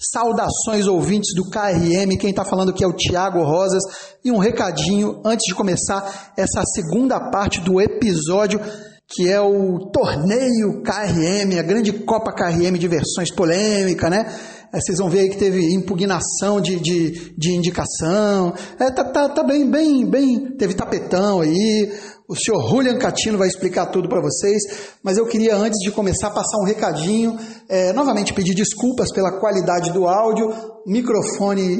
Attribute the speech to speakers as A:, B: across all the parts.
A: Saudações ouvintes do KRM, quem está falando aqui é o Tiago Rosas. E um recadinho antes de começar essa segunda parte do episódio que é o torneio KRM, a grande Copa KRM de versões polêmica, né? É, vocês vão ver aí que teve impugnação de, de, de indicação, é, tá, tá, tá bem, bem, bem, teve tapetão aí, o senhor Julian Catino vai explicar tudo para vocês, mas eu queria, antes de começar, passar um recadinho. É, novamente, pedir desculpas pela qualidade do áudio. O microfone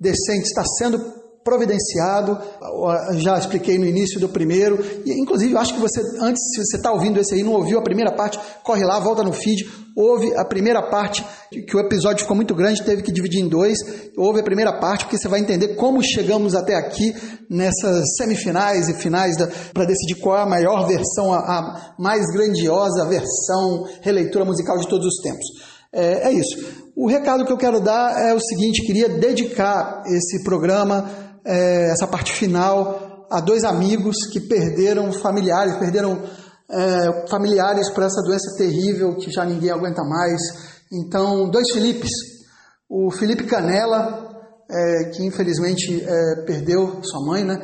A: decente está sendo providenciado, já expliquei no início do primeiro, e inclusive acho que você, antes, se você está ouvindo esse aí, não ouviu a primeira parte, corre lá, volta no feed, ouve a primeira parte, que o episódio ficou muito grande, teve que dividir em dois, ouve a primeira parte, porque você vai entender como chegamos até aqui, nessas semifinais e finais, para decidir qual é a maior versão, a, a mais grandiosa versão, releitura musical de todos os tempos. É, é isso. O recado que eu quero dar é o seguinte: queria dedicar esse programa é, essa parte final a dois amigos que perderam familiares, perderam é, familiares para essa doença terrível que já ninguém aguenta mais. Então, dois Filipes. O Felipe Canela, é, que infelizmente é, perdeu sua mãe, né?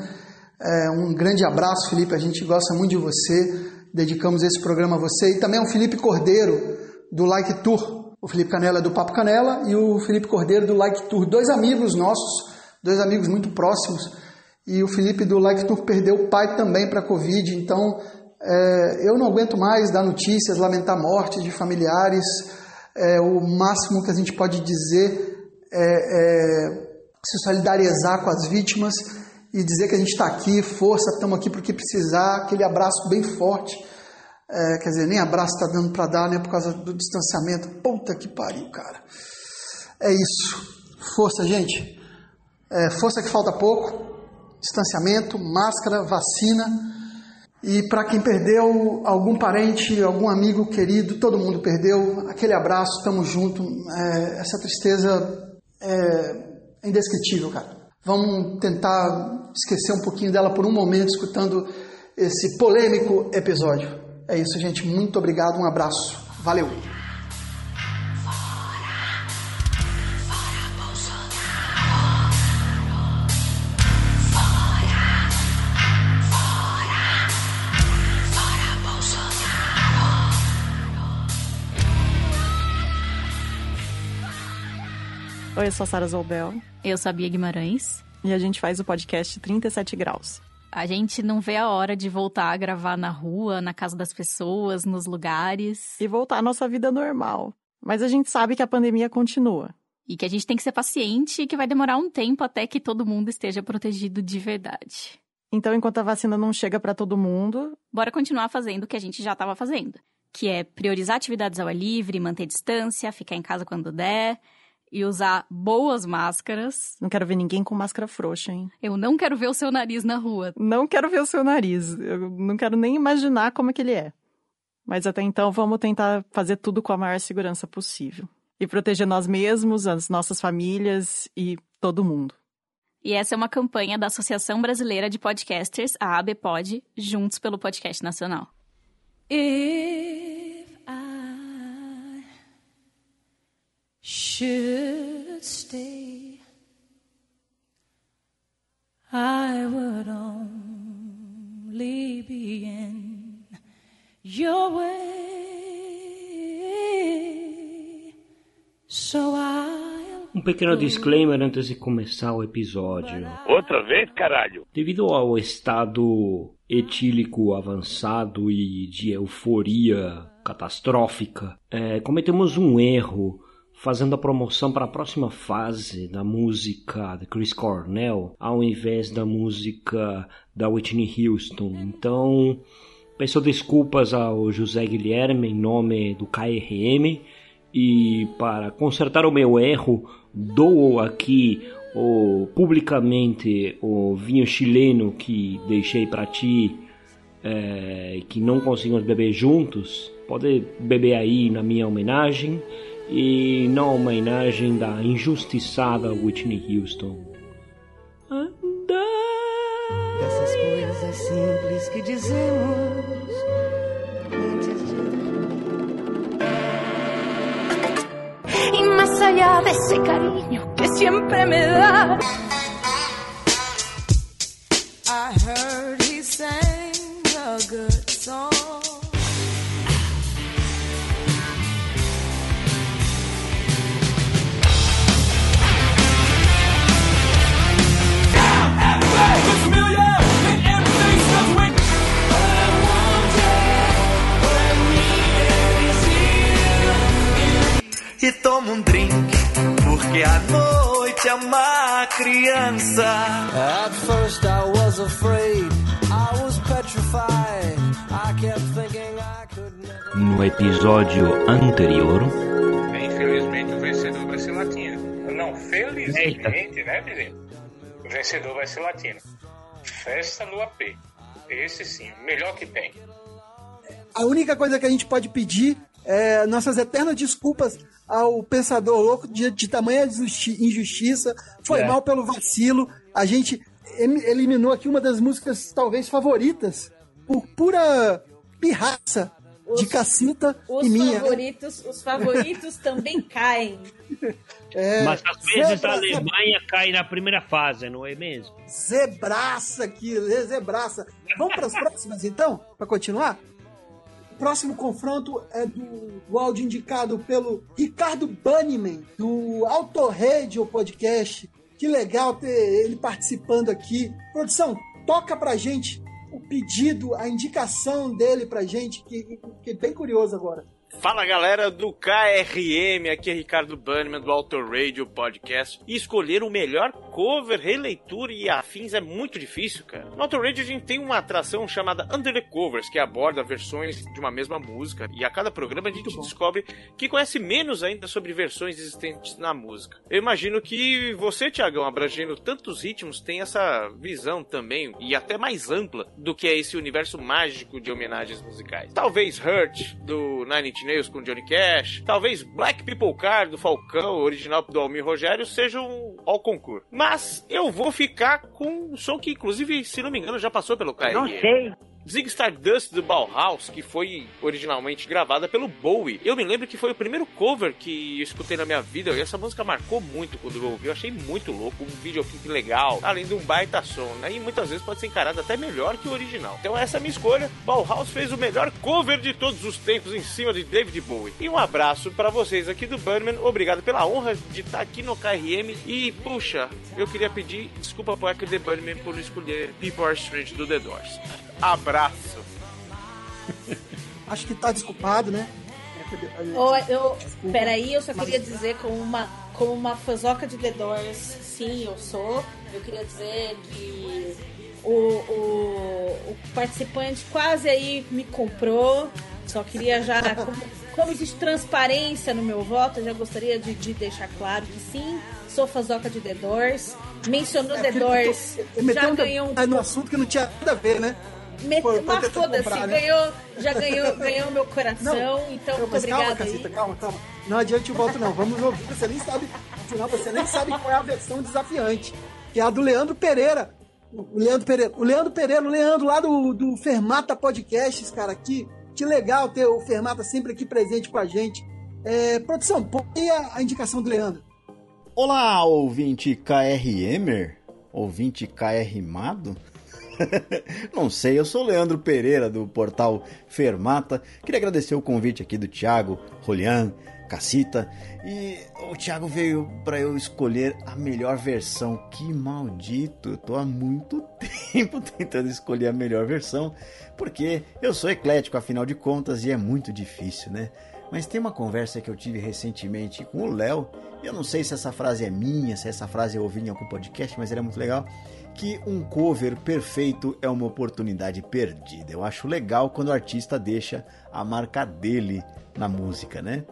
A: É, um grande abraço, Felipe. A gente gosta muito de você. Dedicamos esse programa a você. E também o Felipe Cordeiro, do Like Tour. O Felipe Canela é do Papo Canela e o Felipe Cordeiro do Like Tour. Dois amigos nossos dois amigos muito próximos. E o Felipe do Like Tour perdeu o pai também para a Covid, então é, eu não aguento mais dar notícias, lamentar mortes de familiares. É, o máximo que a gente pode dizer é, é se solidarizar com as vítimas e dizer que a gente está aqui, força, estamos aqui porque precisar, aquele abraço bem forte. É, quer dizer, nem abraço está dando para dar, né, por causa do distanciamento. Puta que pariu, cara. É isso. Força, gente. É, força que falta pouco, distanciamento, máscara, vacina. E para quem perdeu algum parente, algum amigo querido, todo mundo perdeu, aquele abraço, estamos juntos. É, essa tristeza é indescritível, cara. Vamos tentar esquecer um pouquinho dela por um momento, escutando esse polêmico episódio. É isso, gente. Muito obrigado, um abraço. Valeu!
B: Oi, eu sou a Sara Zoubel.
C: Eu sou a Bia Guimarães.
B: E a gente faz o podcast 37 Graus.
C: A gente não vê a hora de voltar a gravar na rua, na casa das pessoas, nos lugares.
B: E voltar à nossa vida normal. Mas a gente sabe que a pandemia continua.
C: E que a gente tem que ser paciente e que vai demorar um tempo até que todo mundo esteja protegido de verdade.
B: Então, enquanto a vacina não chega para todo mundo,
C: bora continuar fazendo o que a gente já estava fazendo, que é priorizar atividades ao ar livre, manter distância, ficar em casa quando der, e usar boas máscaras.
B: Não quero ver ninguém com máscara frouxa, hein?
C: Eu não quero ver o seu nariz na rua.
B: Não quero ver o seu nariz. Eu não quero nem imaginar como é que ele é. Mas até então, vamos tentar fazer tudo com a maior segurança possível. E proteger nós mesmos, as nossas famílias e todo mundo.
C: E essa é uma campanha da Associação Brasileira de Podcasters, a ABPOD, juntos pelo Podcast Nacional. If should stay, I would only be in your way.
D: So Um pequeno disclaimer antes de começar o episódio.
E: Outra vez, caralho!
D: Devido ao estado etílico avançado e de euforia catastrófica, é, cometemos um erro fazendo a promoção para a próxima fase da música de Chris Cornell, ao invés da música da Whitney Houston. Então, peço desculpas ao José Guilherme em nome do KRM e para consertar o meu erro, dou aqui o, publicamente o vinho chileno que deixei para ti é, que não conseguimos beber juntos. Pode beber aí na minha homenagem e na homenagem da injustiçada Whitney Houston. Andar. Essas coisas simples que dizemos antes de.
F: allá de ese cariño que siempre me da. I heard
G: criança. At first I was afraid, I was petrified. I kept thinking I could never...
H: No episódio anterior.
I: Infelizmente o vencedor vai ser latino. Não, felizmente, né, Bizinho? O vencedor vai ser latino. Festa no AP. Esse sim, melhor que tem.
A: A única coisa que a gente pode pedir é nossas eternas desculpas ao pensador louco de, de tamanha injustiça. Foi é. mal pelo vacilo. A gente eliminou aqui uma das músicas talvez favoritas por pura pirraça os, de Cacita e minha.
J: Favoritos, os favoritos também caem.
D: É, Mas às vezes a Alemanha cai na primeira fase, não é mesmo?
A: Zebraça aqui, zebraça. Vamos para as próximas então, para continuar? Próximo confronto é do, do áudio indicado pelo Ricardo Bunnyman, do Auto Radio Podcast. Que legal ter ele participando aqui. Produção, toca pra gente o pedido, a indicação dele pra gente, que, que é bem curioso agora.
K: Fala galera do KRM, aqui é Ricardo Bannerman do Auto Radio Podcast. E escolher o melhor cover, releitura e afins é muito difícil, cara. No Auto Radio a gente tem uma atração chamada Under the Covers, que aborda versões de uma mesma música. E a cada programa a gente descobre que conhece menos ainda sobre versões existentes na música. Eu imagino que você, Tiagão, abrangendo tantos ritmos, tem essa visão também, e até mais ampla, do que é esse universo mágico de homenagens musicais. Talvez Hurt, do Nine Nails com Johnny Cash, talvez Black People Car do Falcão, original do Almir Rogério, seja um ao concurso. Mas eu vou ficar com um som que, inclusive, se não me engano, já passou pelo KRM.
D: Não sei.
K: Zig Stardust do Bauhaus, que foi originalmente gravada pelo Bowie. Eu me lembro que foi o primeiro cover que eu escutei na minha vida e essa música marcou muito quando eu ouvi. Eu achei muito louco, um videoclipe legal, além de um baita som, né? E muitas vezes pode ser encarado até melhor que o original. Então essa é a minha escolha. Bauhaus fez o melhor cover de todos os tempos em cima de David Bowie. E um abraço para vocês aqui do Birdman. Obrigado pela honra de estar aqui no KRM. E, puxa, eu queria pedir desculpa pro Echo The Birdman por escolher People Are Strange do The Doors. Abraço.
A: Acho que tá desculpado, né?
J: Oh, eu, peraí, eu só queria dizer como uma, como uma fazoca de The Doors, sim, eu sou. Eu queria dizer que o, o, o participante quase aí me comprou. Só queria já, como, como existe transparência no meu voto, eu já gostaria de, de deixar claro que sim, sou fazoca de The Doors. Mencionou é, The Doors, já ganhou
A: um... no assunto que não tinha nada a ver, né?
J: Met... Mas foda-se, né? ganhou, já ganhou, ganhou meu coração, não, então muito obrigada.
A: Calma, Cacita, calma, calma. Não adiante o voto, não. Vamos ouvir. Você nem sabe, afinal, você nem sabe qual é a versão desafiante. Que é a do Leandro Pereira. O Leandro Pereira. O Leandro Pereira, o Leandro lá do, do Fermata Podcasts, cara, aqui. Que legal ter o Fermata sempre aqui presente com a gente. É, produção, põe a, a indicação do Leandro.
L: Olá, ouvinte KRMer, ouvinte KRmado. Não sei, eu sou Leandro Pereira do portal Fermata. Queria agradecer o convite aqui do Thiago, Rolian, Cacita. E o Thiago veio para eu escolher a melhor versão. Que maldito! Eu tô há muito tempo tentando escolher a melhor versão, porque eu sou eclético afinal de contas e é muito difícil, né? Mas tem uma conversa que eu tive recentemente com o Léo. Eu não sei se essa frase é minha, se essa frase eu ouvi em algum podcast, mas ela é muito legal que um cover perfeito é uma oportunidade perdida. Eu acho legal quando o artista deixa a marca dele na música, né?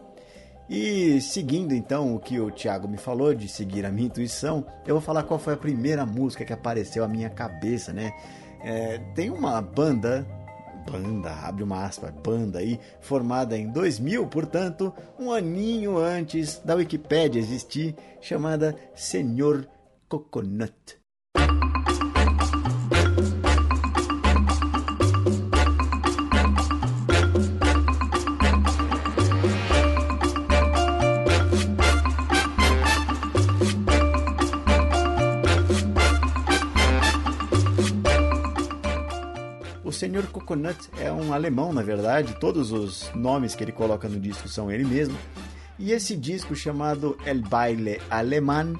L: E seguindo então o que o Thiago me falou de seguir a minha intuição, eu vou falar qual foi a primeira música que apareceu à minha cabeça, né? É, tem uma banda, banda, abre uma aspa, banda aí, formada em 2000, portanto, um aninho antes da Wikipédia existir, chamada Senhor Coconut. Senhor Coconut é um alemão, na verdade, todos os nomes que ele coloca no disco são ele mesmo. E esse disco chamado El Baile Alemão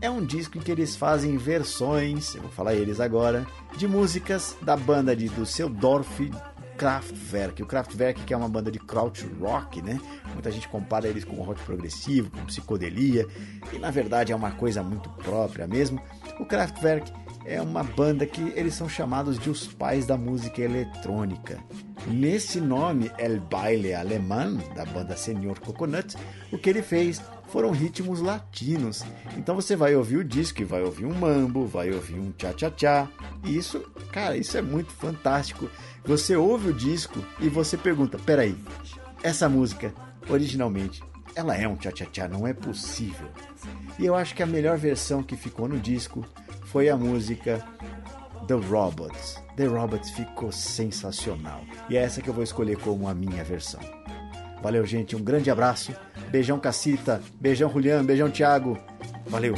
L: é um disco em que eles fazem versões, eu vou falar eles agora, de músicas da banda de Düsseldorf Kraftwerk. O Kraftwerk que é uma banda de kraut rock, né? Muita gente compara eles com rock progressivo, com psicodelia, e na verdade é uma coisa muito própria mesmo. O Kraftwerk é uma banda que eles são chamados de os pais da música eletrônica. Nesse nome, El Baile Alemán, da banda Senhor Coconut, o que ele fez foram ritmos latinos. Então você vai ouvir o disco e vai ouvir um mambo, vai ouvir um tchá-tchá-tchá. E isso, cara, isso é muito fantástico. Você ouve o disco e você pergunta: peraí, essa música, originalmente, ela é um tchá-tchá-tchá, não é possível. E eu acho que a melhor versão que ficou no disco foi a música The Robots. The Robots ficou sensacional. E é essa que eu vou escolher como a minha versão. Valeu, gente. Um grande abraço. Beijão, Cacita. Beijão, Julian. Beijão, Thiago. Valeu.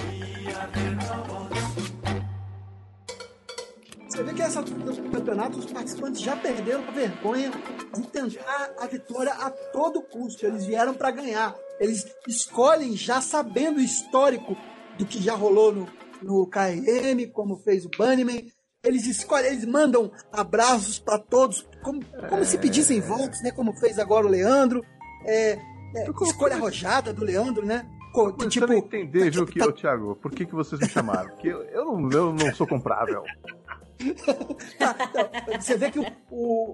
A: Você vê que essa campeonato os participantes já perderam a vergonha de tentar a vitória a todo custo. Eles vieram para ganhar. Eles escolhem já sabendo o histórico do que já rolou no, no KRM, como fez o Bunnyman. Eles escolhem, eles mandam abraços para todos, como, como se pedissem votos, né? Como fez agora o Leandro. É, é, escolha arrojada do Leandro, né? Co- tipo,
M: eu não entender, viu, que, ô, Thiago, por que, que vocês me chamaram? Porque eu, eu não, eu não sou comprável.
A: Tá, então, você vê que o,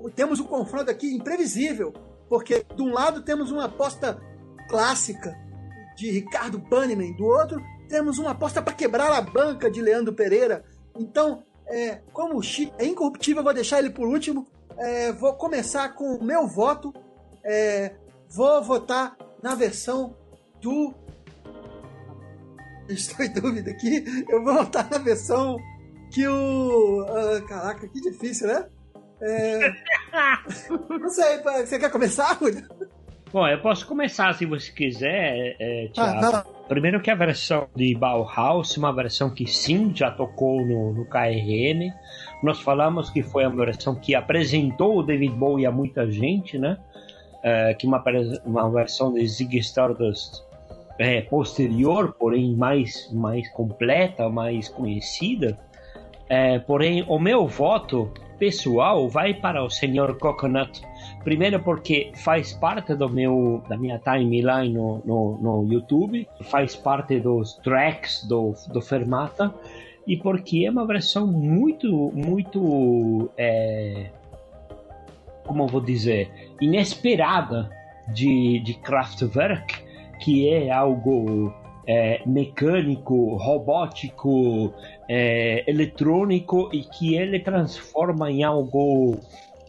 A: o- temos um confronto aqui imprevisível, porque de um lado temos uma aposta clássica de Ricardo Banniman, do outro temos uma aposta para quebrar a banca de Leandro Pereira. Então, é, como o Chico é incorruptível, eu vou deixar ele por último. É, vou começar com o meu voto. É, vou votar na versão do. Estou em dúvida aqui. Eu vou votar na versão que o. ah, caraca, que difícil, né? É, não sei, você quer começar, Julio?
D: Bom, eu posso começar se você quiser, é,
A: Ah,
D: Thiago. Primeiro que a versão de Bauhaus, uma versão que sim já tocou no, no KRM. Nós falamos que foi uma versão que apresentou o David Bowie a muita gente, né? É, que uma, uma versão de Ziggy Stardust é, posterior, porém mais, mais completa, mais conhecida. É, porém, o meu voto pessoal vai para o Sr. Coconut. Primeiro porque faz parte do meu, da minha timeline no, no, no YouTube, faz parte dos tracks do, do Fermata e porque é uma versão muito, muito, é, como vou dizer, inesperada de, de Kraftwerk, que é algo é, mecânico, robótico, é, eletrônico e que ele transforma em algo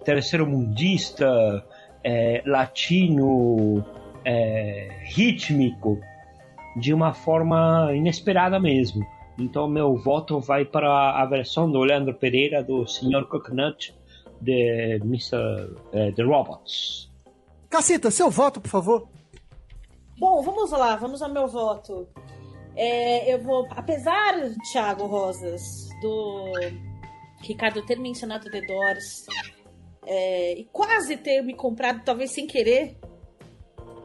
D: terceiro mundista, é, latino, é, rítmico, de uma forma inesperada mesmo. Então meu voto vai para a versão do Leandro Pereira do Sr. Coconut de Mr. eh, The Robots.
A: Cacita, seu voto, por favor.
J: Bom, vamos lá, vamos ao meu voto. É, eu vou, apesar, Thiago Rosas, do Ricardo ter mencionado The Doors é, e quase ter me comprado, talvez sem querer,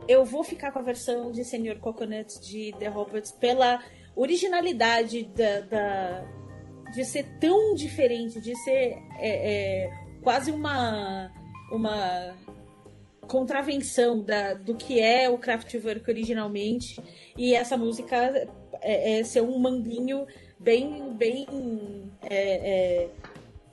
J: eu vou ficar com a versão de Senhor Coconut de The Robots pela originalidade da, da- de ser tão diferente, de ser é, é, quase uma uma contravenção da, do que é o Kraftwerk originalmente. E essa música é, é ser um mambinho bem bem é, é,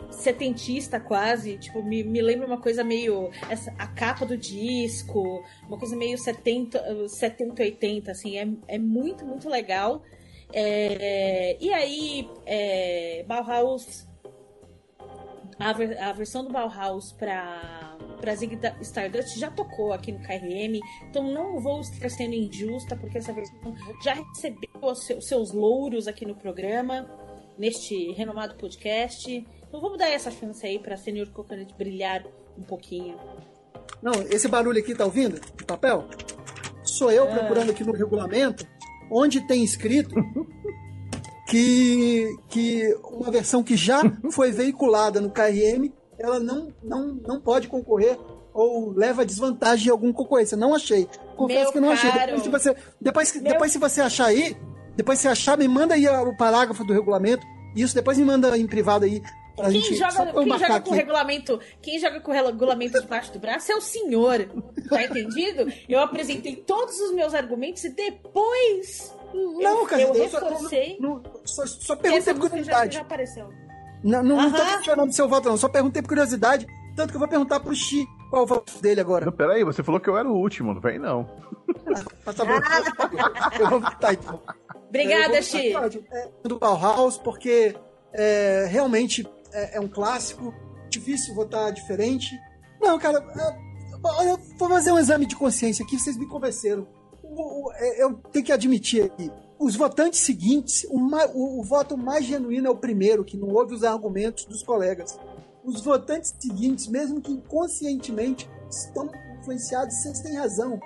J: setentista quase tipo me, me lembra uma coisa meio essa, a capa do disco uma coisa meio 70 70 80 assim é, é muito muito legal É, e aí é, Bauhaus a, ver- a versão do Bauhaus para para Zig Stardust já tocou aqui no KRM, então não vou estar sendo injusta, porque essa versão já recebeu os seus, seus louros aqui no programa, neste renomado podcast. Então vamos dar essa chance aí para Senhor Coconut brilhar um pouquinho.
A: Não, esse barulho aqui tá ouvindo? De papel? Sou eu
J: Ah.
A: procurando aqui no regulamento, onde tem escrito que, que uma versão que já foi veiculada no KRM ela não, não, não pode concorrer ou leva desvantagem em algum concorrência. Não achei. Confesso
J: Meu
A: que não achei. Depois, se você, depois,
J: Meu-
A: depois se você achar aí, depois se achar, me manda aí o parágrafo do regulamento. Isso, depois me manda em privado aí. Pra
J: Quem
A: gente,
J: joga,
A: só
J: quem joga com
A: aqui.
J: regulamento, quem joga com regulamento debaixo do braço é o senhor. Tá entendido? Eu apresentei todos os meus argumentos e depois
A: Não,
J: eu,
A: cara,
J: eu
A: eu só-
J: reforcei.
A: Só, só perguntei
J: Essa
A: por
J: música já,
A: curiosidade.
J: já apareceu.
A: Não, não, não tô questionando seu voto, não. Só perguntei por curiosidade. Tanto que eu vou perguntar pro Xi qual é o voto dele agora.
M: Não, peraí, você falou que eu era o último, não vem não.
A: Ah, tá bom. eu vou votar então.
J: Obrigada,
A: Eu vou
J: Xi.
A: é, Do Bauhaus, porque é, realmente é, é um clássico. Difícil votar diferente. Não, cara, é, olha, vou fazer um exame de consciência aqui, vocês me convenceram. É, eu tenho que admitir aqui. Os votantes seguintes, o, o- o voto mais genuíno é o primeiro, que não ouve os argumentos dos colegas. Os votantes seguintes, mesmo que inconscientemente, estão influenciados, vocês têm razão.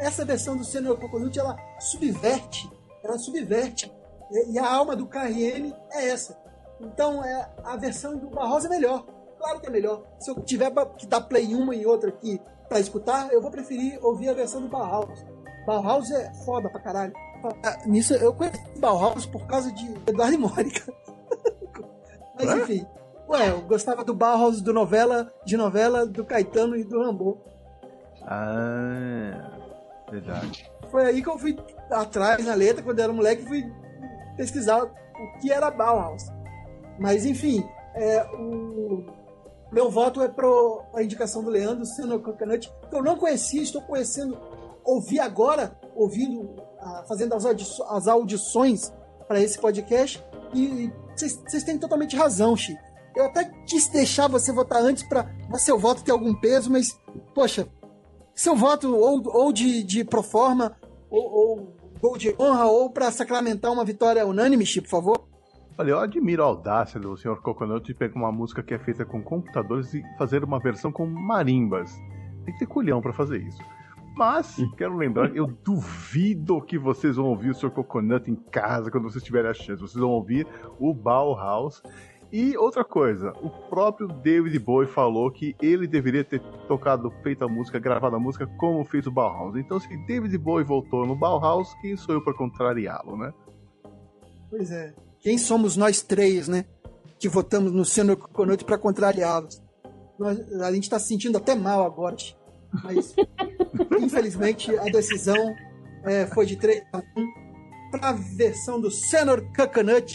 A: Essa versão do Senhor Coconut, ela subverte, ela subverte. E a alma do KRM é essa. Então, é, a versão do Barroso é melhor. Claro que é melhor. Se eu tiver que dar play em uma e outra aqui pra escutar, eu vou preferir ouvir a versão do Bauhaus. Bauhaus é foda pra caralho. Ah, Nisso, eu conheci Bauhaus por causa de Eduardo e Mônica. Mas
M: Hã?
A: enfim. Ué, eu gostava do Bauhaus do novela, de novela do Caetano e do Rambo.
M: Ah, verdade.
A: Foi aí que eu fui atrás na letra, quando eu era moleque, fui pesquisar o que era Bauhaus. Mas enfim, é, o meu voto é pro a indicação do Leandro, Seno Coconut, que eu não conhecia, estou conhecendo, ouvi agora, ouvindo, ah, fazendo as, audi- as audições para esse podcast, e vocês têm totalmente razão, Chi. Eu até quis deixar você votar antes para seu voto ter algum peso, mas, poxa, seu voto ou, ou de, de proforma, ou, ou gol de honra, ou para sacramentar uma vitória unânime, Chi, por favor.
M: Olha, eu admiro a audácia do Sr. Coconut de pegar uma música que é feita com computadores e fazer uma versão com marimbas. Tem que ter culhão pra fazer isso. Mas, quero lembrar, eu duvido que vocês vão ouvir o Sr. Coconut em casa quando vocês tiverem a chance. Vocês vão ouvir o Bauhaus. E outra coisa, o próprio David Bowie falou que ele deveria ter tocado, feito a música, gravado a música como fez o Bauhaus. Então, se David Bowie voltou no Bauhaus, quem sou eu pra contrariá-lo, né?
A: Pois é. Quem somos nós três, né? Que votamos no Senhor Coconut para contrariá-los. A gente está se sentindo até mal agora. Mas, infelizmente, a decisão é, foi de 3 a 1 para a versão do Senhor Coconut,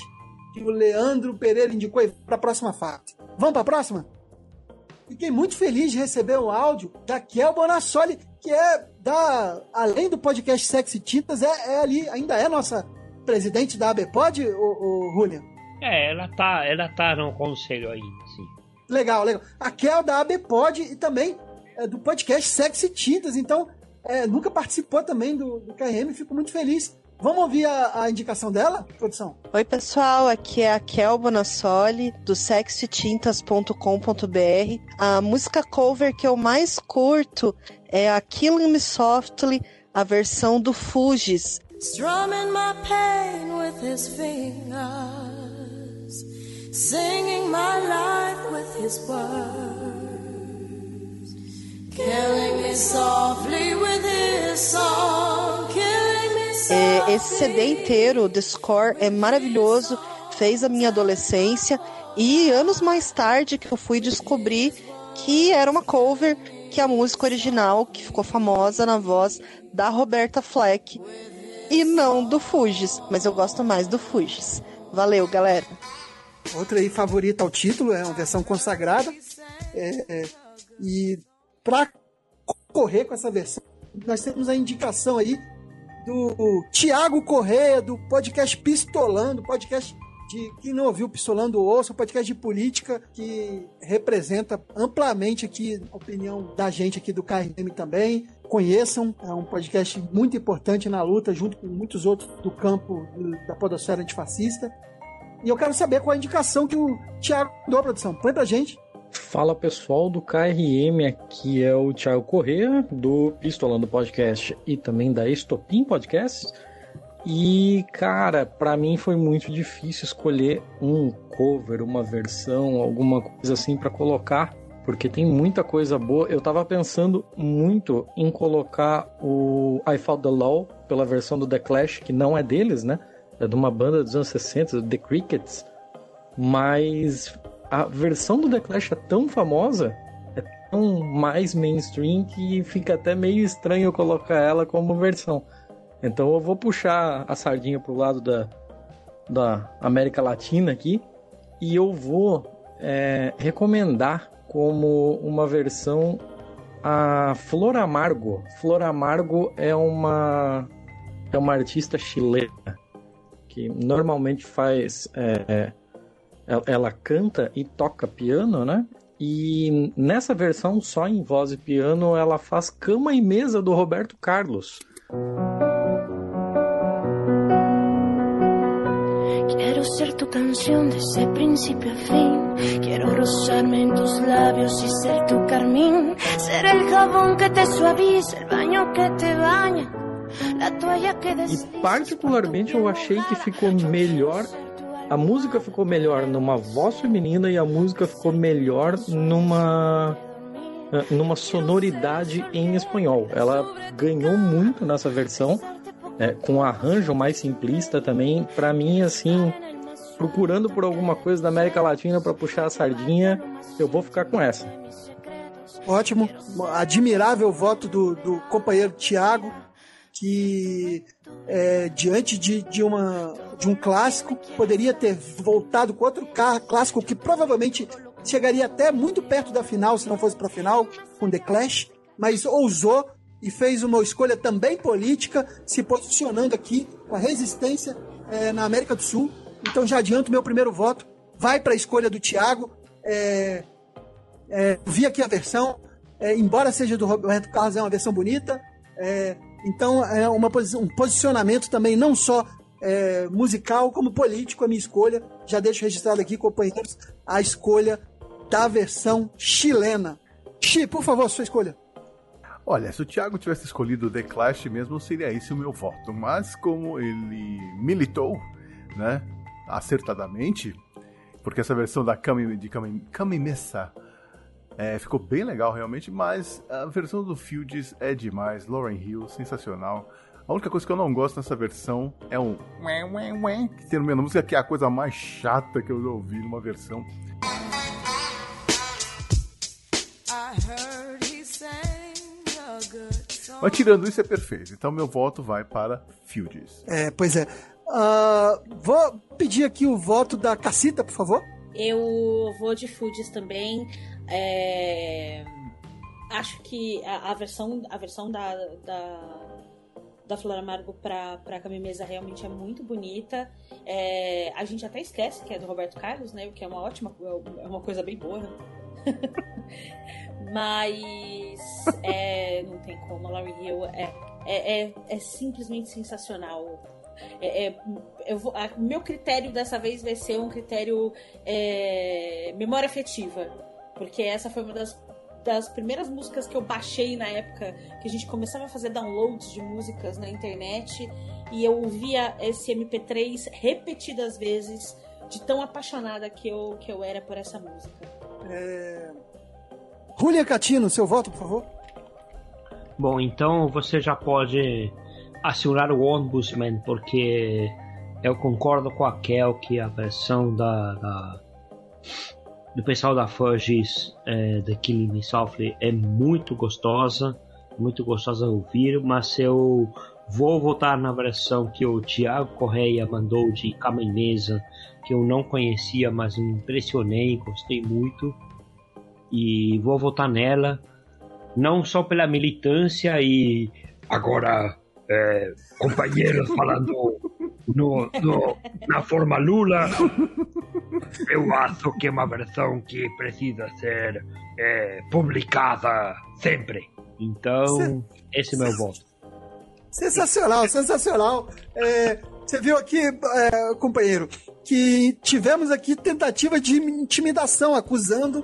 A: que o Leandro Pereira indicou para a próxima fase. Vamos para a próxima? Fiquei muito feliz de receber um áudio da Kel Bonassoli, que é da. Além do podcast Sexy Tintas, é, é ali, ainda é nossa presidente da ABPOD, o, o Julian?
D: É, ela tá, ela tá no conselho ainda, sim.
A: Legal, legal. A Kel da ABPOD e também é, do podcast Sexy Tintas, então é, nunca participou também do, do KRM, fico muito feliz. Vamos ouvir a, a indicação dela, produção?
N: Oi, pessoal, aqui é a Kel Bonassoli, do sexytintas.com.br. A música cover que eu mais curto é a Killing Me Softly, a versão do Fugis.
F: Strumming my pain with his fingers, singing my life with his words, killing me softly with his song, killing me
N: É, esse CD inteiro, The Score, é maravilhoso, fez a minha adolescência. E anos mais tarde que eu fui descobrir que era uma cover que a música original, que ficou famosa na voz da Roberta Fleck e não do Fugis, mas eu gosto mais do Fugis. Valeu, galera.
A: Outra aí favorita ao título, é uma versão consagrada. É, é, e para correr com essa versão, nós temos a indicação aí do Tiago Correia, do podcast Pistolando, podcast de quem não ouviu Pistolando ouça, um podcast de política que representa amplamente aqui a opinião da gente aqui do KRM também. Conheçam, é um podcast muito importante na luta, junto com muitos outros do campo da podosfera antifascista. E eu quero saber qual a indicação que o Thiago deu produção. Põe pra gente.
O: Fala pessoal do KRM, aqui é o Thiago Corrêa, do Pistolando Podcast e também da Estopim Podcast. E, cara, para mim foi muito difícil escolher um cover, uma versão, alguma coisa assim para colocar, porque tem muita coisa boa. Eu tava pensando muito em colocar o I Fought the Law pela versão do The Clash, que não é deles, né? É de uma banda dos anos 60, The Crickets. Mas a versão do The Clash é tão famosa, é tão mais mainstream que fica até meio estranho colocar ela como versão. Então eu vou puxar a sardinha pro lado da, da América Latina aqui e eu vou é, recomendar como uma versão a Flor Amargo. Flor Amargo é uma é uma artista chilena que normalmente faz é, ela, ela canta e toca piano, né? E nessa versão só em voz e piano ela faz cama e mesa do Roberto Carlos.
P: Quiero ser tu canción desde principio a fin. Quiero rozarme en tus labios y ser tu carmín. Ser el jabón que te suaviza, el baño que te baña. La toalla que
O: E particularmente eu achei que ficou melhor. A música ficou melhor numa voz feminina e a música ficou melhor numa numa sonoridade em espanhol. Ela ganhou muito nessa versão é, com um arranjo mais simplista também. Para mim, assim, procurando por alguma coisa da América Latina para puxar a sardinha, eu vou ficar com essa.
A: Ótimo, admirável voto do, do companheiro Tiago, que é, diante de, de, uma, de um clássico poderia ter voltado com outro clássico que provavelmente chegaria até muito perto da final se não fosse para a final com The Clash, mas ousou e fez uma escolha também política, se posicionando aqui com a resistência é, na América do Sul. Então já adianto meu primeiro voto, vai para a escolha do Thiago. É, é, vi aqui a versão, é, embora seja do Roberto Carlos, é uma versão bonita. É, então é uma, um posicionamento também não só é, musical como político a minha escolha. Já deixo registrado aqui, companheiros, a escolha da versão chilena. Xi, por favor, sua escolha.
M: Olha, se o Thiago tivesse escolhido The Clash mesmo, seria esse o meu voto. Mas como ele militou, né, acertadamente, porque essa versão da Kami, de Kami, Kami Messa é, ficou bem legal realmente, mas a versão do Fields é demais. Lauren Hill, sensacional. A única coisa que eu não gosto nessa versão é um que tem no meio da música, que é a coisa mais chata que eu já ouvi numa versão. Mas tirando isso é perfeito. Então meu voto vai para Fields.
A: É, pois é. Uh, vou pedir aqui o voto da Cacita, por favor.
J: Eu vou de Fields também. É... Acho que a, a, versão, a versão da, da, da Flor Amargo pra, pra Camimesa realmente é muito bonita. É... A gente até esquece que é do Roberto Carlos, né? O que é uma ótima, é uma coisa bem boa. Né? Mas é, não tem como, a Laurie Hill é, é, é, é simplesmente sensacional. É, é, eu vou, a, meu critério dessa vez vai ser um critério é, memória afetiva, porque essa foi uma das, das primeiras músicas que eu baixei na época que a gente começava a fazer downloads de músicas na internet e eu ouvia esse MP3 repetidas vezes de tão apaixonada que eu, que eu era por essa música.
A: É, Julia Catino, seu voto, por favor.
H: Bom, então você já pode acionar o Ombudsman, porque eu concordo com a Kel que a versão da, da do pessoal da Fudges é, The Killing Me Softly é muito gostosa, muito gostosa de ouvir, mas eu vou votar na versão que o Thiago Correia mandou de Mesa, que eu não conhecia, mas me impressionei, gostei muito e vou votar nela, não só pela militância e agora é, companheiros falando no, no, na forma Lula, eu acho que é uma versão que precisa ser é, publicada sempre. Então, esse é meu voto.
A: Sensacional, sensacional. É, você viu aqui, é, companheiro, que tivemos aqui tentativa de intimidação, acusando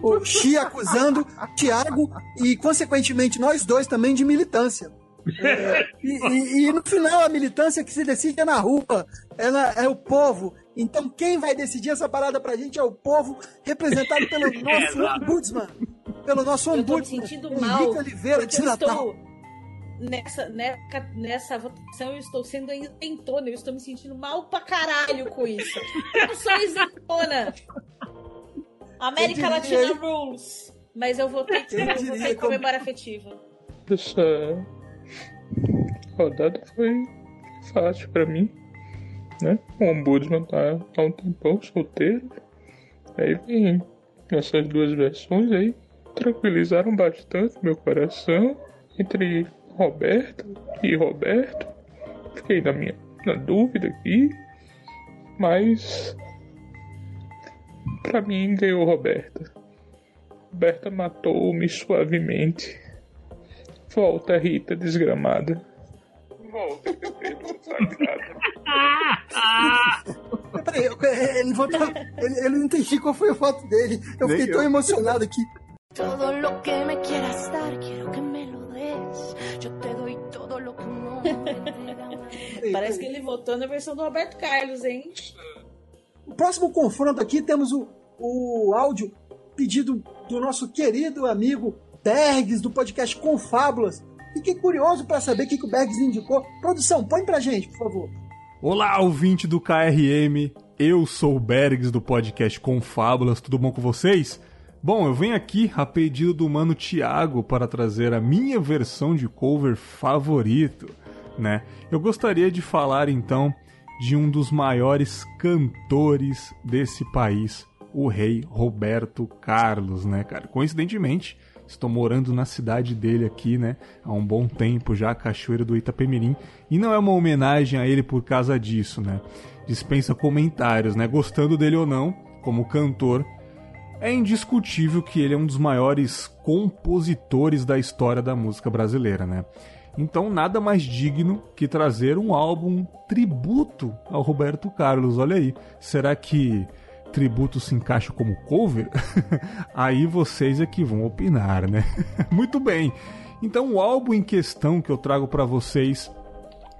A: o, o, o Xi acusando Tiago e, consequentemente, nós dois também de militância. É, e, e- e no final, a militância que se decide é na rua, é, na- é o povo. Então, quem vai decidir essa parada pra gente é o povo, representado pelo nosso
J: Exato.
A: ombudsman. Pelo nosso
J: Eu tô me
A: ombudsman.
J: sentindo
A: Henrique
J: mal.
A: Oliveira de
J: eu
A: Natal.
J: estou Nessa, nessa, nessa votação eu estou sendo isentona, eu estou me sentindo mal pra caralho com isso. Eu sou isentona. América
A: Eu
J: Latina Rules. Mas eu votei,
A: Eu
J: eu
A: diria
J: votei com
A: como-
J: memória afetiva.
O: Essa rodada foi fácil pra mim, né? O ombudsman tá há um tempão solteiro. Aí vem essas duas versões aí, tranquilizaram bastante meu coração. Entre Roberto e Roberto, fiquei na minha na dúvida aqui, mas pra mim ganhou Roberta. Roberta matou-me suavemente. Volta, Rita desgramada. Volta, bebê consagrada.
A: Peraí, eu- ele, votou, ele, eu não entendi qual foi a foto dele. Eu
M: Nem
A: fiquei tão
M: eu.
A: emocionado aqui.
P: Todo lo que me quieras dar, quiero que me des. Yo te doy todo lo que un hombre entrega.
J: Parece que ele votou na versão do Roberto Carlos, hein?
A: No próximo confronto aqui temos o, o áudio pedido do nosso querido amigo Bergs, do podcast Confábulas. Fiquei curioso para saber o que, que o Bergs indicou. Produção, põe pra gente, por favor.
Q: Olá, ouvinte do KRM. Eu sou o Bergs do podcast Confábulas. Tudo bom com vocês? Bom, eu venho aqui a pedido do mano Thiago para trazer a minha versão de cover favorito, né? Eu gostaria de falar então de um dos maiores cantores desse país, o rei Roberto Carlos, né, cara? Coincidentemente, estou morando na cidade dele aqui, né, há um bom tempo já, Cachoeira do Itapemirim, e não é uma homenagem a ele por causa disso, né? Dispensa comentários, né? Gostando dele ou não, como cantor, é indiscutível que ele é um dos maiores compositores da história da música brasileira, né? Então, nada mais digno que trazer um álbum tributo ao Roberto Carlos. Olha aí, será que tributo se encaixa como cover? aí vocês é que vão opinar, né? Muito bem. Então, o álbum em questão que eu trago para vocês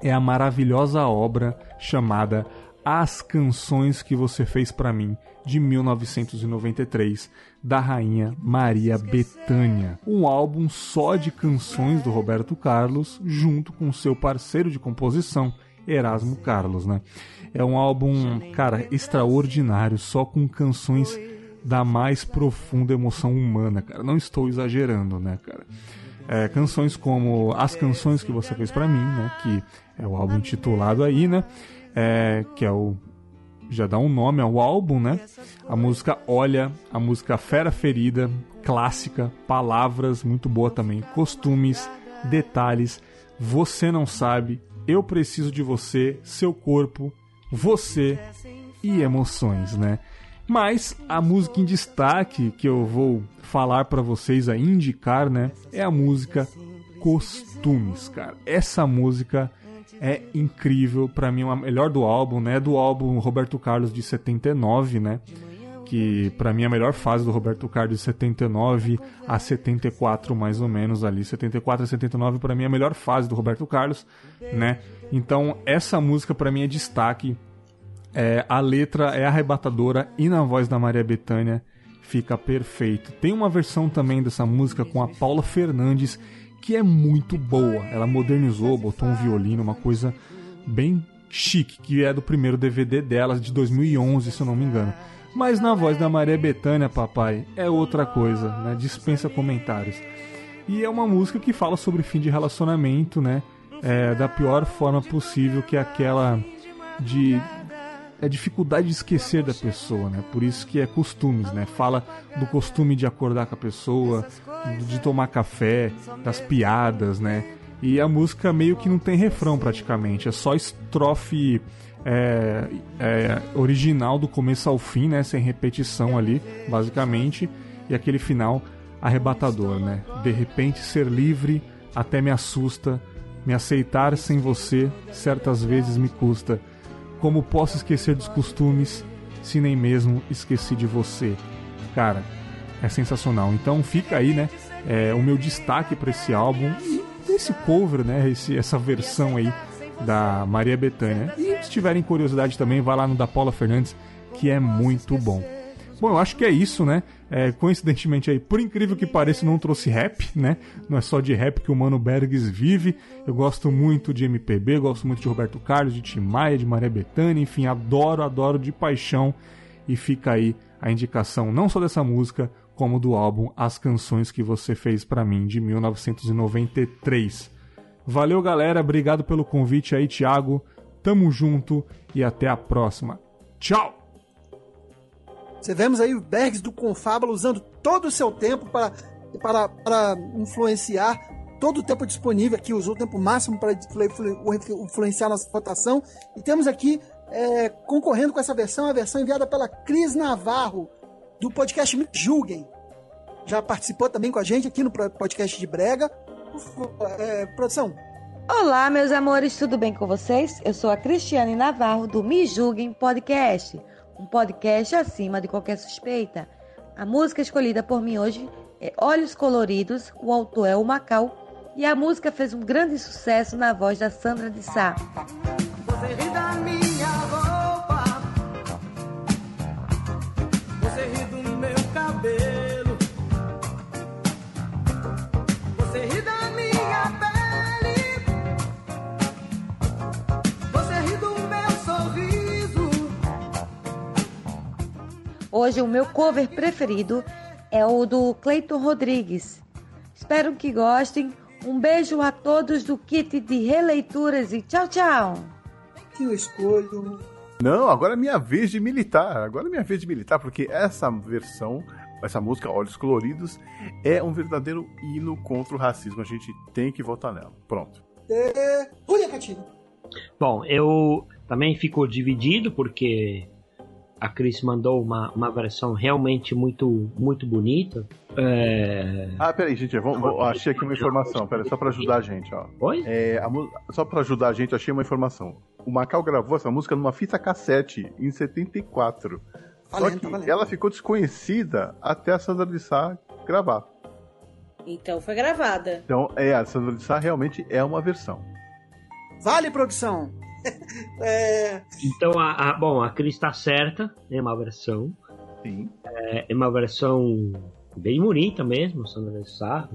Q: é a maravilhosa obra chamada As Canções que Você Fez para Mim, de 1993, da rainha Maria Bethânia. Um álbum só de canções do Roberto Carlos, junto com seu parceiro de composição, Erasmo Carlos, né? É um álbum, cara, extraordinário, só com canções da mais profunda emoção humana, cara. Não estou exagerando, né, cara? É, canções como As Canções que Você Fez para Mim, né? Que é o álbum titulado aí, né? É, que é o já dá um nome ao álbum, né? A música Olha, a música Fera Ferida, clássica, palavras, muito boa também, costumes, detalhes, você não sabe, eu preciso de você, seu corpo, você e emoções, né? Mas a música em destaque que eu vou falar para vocês a indicar, né, é a música Costumes, cara. Essa música é incrível, para mim é a melhor do álbum, né? Do álbum Roberto Carlos de 79, né? Que para mim é a melhor fase do Roberto Carlos de 79 a 74 mais ou menos ali, 74 a 79 para mim é a melhor fase do Roberto Carlos, né? Então essa música para mim é destaque. É, a letra é arrebatadora e na voz da Maria Bethânia fica perfeito. Tem uma versão também dessa música com a Paula Fernandes que é muito boa. Ela modernizou, botou um violino, uma coisa bem chique, que é do primeiro DVD delas de 2011, se eu não me engano. Mas na voz da Maria Bethânia, papai, é outra coisa, né? Dispensa comentários. E é uma música que fala sobre fim de relacionamento, né? É, da pior forma possível, que é aquela de é dificuldade de esquecer da pessoa, né? Por isso que é costumes, né? Fala do costume de acordar com a pessoa, de tomar café, das piadas, né? E a música meio que não tem refrão praticamente, é só estrofe é, é, original do começo ao fim, né? Sem repetição ali, basicamente, e aquele final arrebatador, né? De repente ser livre até me assusta, me aceitar sem você certas vezes me custa. Como posso esquecer dos costumes se nem mesmo esqueci de você? Cara, é sensacional. Então fica aí, né? É, o meu destaque para esse álbum. E desse cover, né? Esse, essa versão aí da Maria Bethânia. E se tiverem curiosidade também, vá lá no da Paula Fernandes, que é muito bom. Bom, eu acho que é isso, né? É, coincidentemente aí, por incrível que pareça, não trouxe rap, né? Não é só de rap que o Mano Bergs vive. Eu gosto muito de MPB, gosto muito de Roberto Carlos, de Tim Maia, de Maria Bethânia, enfim, adoro, adoro de paixão. E fica aí a indicação não só dessa música, como do álbum As Canções que Você Fez para Mim, de 1993. Valeu, galera. Obrigado pelo convite aí, Thiago. Tamo junto e até a próxima. Tchau!
A: Você vemos aí o Bergs do Confábula usando todo o seu tempo para, para, para influenciar, todo o tempo disponível aqui, usou o tempo máximo para influenciar nossa votação. E temos aqui, é, concorrendo com essa versão, a versão enviada pela Cris Navarro, do podcast Me Julguem. Já participou também com a gente aqui no podcast de Brega. É, produção.
R: Olá, meus amores, tudo bem com vocês? Eu sou a Cristiane Navarro do Me Julguem Podcast um podcast acima de qualquer suspeita. A música escolhida por mim hoje é Olhos Coloridos, o autor é o Macau, e a música fez um grande sucesso na voz da Sandra de Sá. Você ri do meu cabelo, você ri da Hoje o meu cover preferido é o do Cleiton Rodrigues. Espero que gostem. Um beijo a todos do kit de releituras e tchau, tchau.
A: Que eu escolho.
M: Não, agora é minha vez de militar. Agora é minha vez de militar, porque essa versão, essa música Olhos Coloridos, é um verdadeiro hino contra o racismo. A gente tem que votar nela. Pronto.
A: É... Olha, Catinho.
D: Bom, eu também fico dividido porque a Cris mandou uma, uma versão realmente muito, muito bonita. É...
M: Ah, peraí, gente, vamos, vamos, achei aqui uma informação. Peraí, só pra ajudar a gente, ó.
D: Oi?
M: É, a, só pra ajudar a gente, achei uma informação. O Macau gravou essa música numa fita cassete em 74.
J: Valendo,
M: só que
J: valendo.
M: ela ficou desconhecida até a Sandra de Sá gravar.
J: Então foi gravada.
M: Então, é, a Sandra de Sá realmente é uma versão.
A: Vale, produção. é...
D: Então, a, a- bom, a Cris tá certa, é uma versão.
M: Sim.
D: É, é uma versão bem bonita mesmo, Sandra de Sá.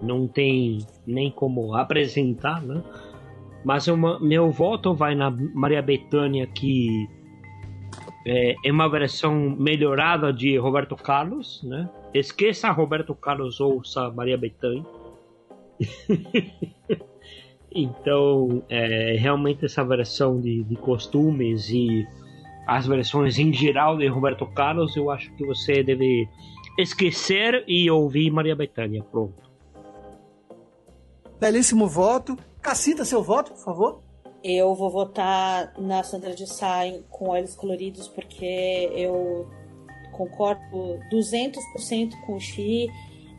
D: Não tem nem como apresentar, né? Mas uma- meu voto vai na Maria Bethânia, que é, é uma versão melhorada de Roberto Carlos, né? Esqueça Roberto Carlos, ouça Maria Bethânia. Então, é, realmente essa versão de, de costumes e as versões em geral de Roberto Carlos, eu acho que você deve esquecer e ouvir Maria Bethânia. Pronto.
A: Belíssimo voto. Cacita seu voto, por favor.
J: Eu vou votar na Sandra de Sá com olhos coloridos porque eu concordo 200% com o Xi.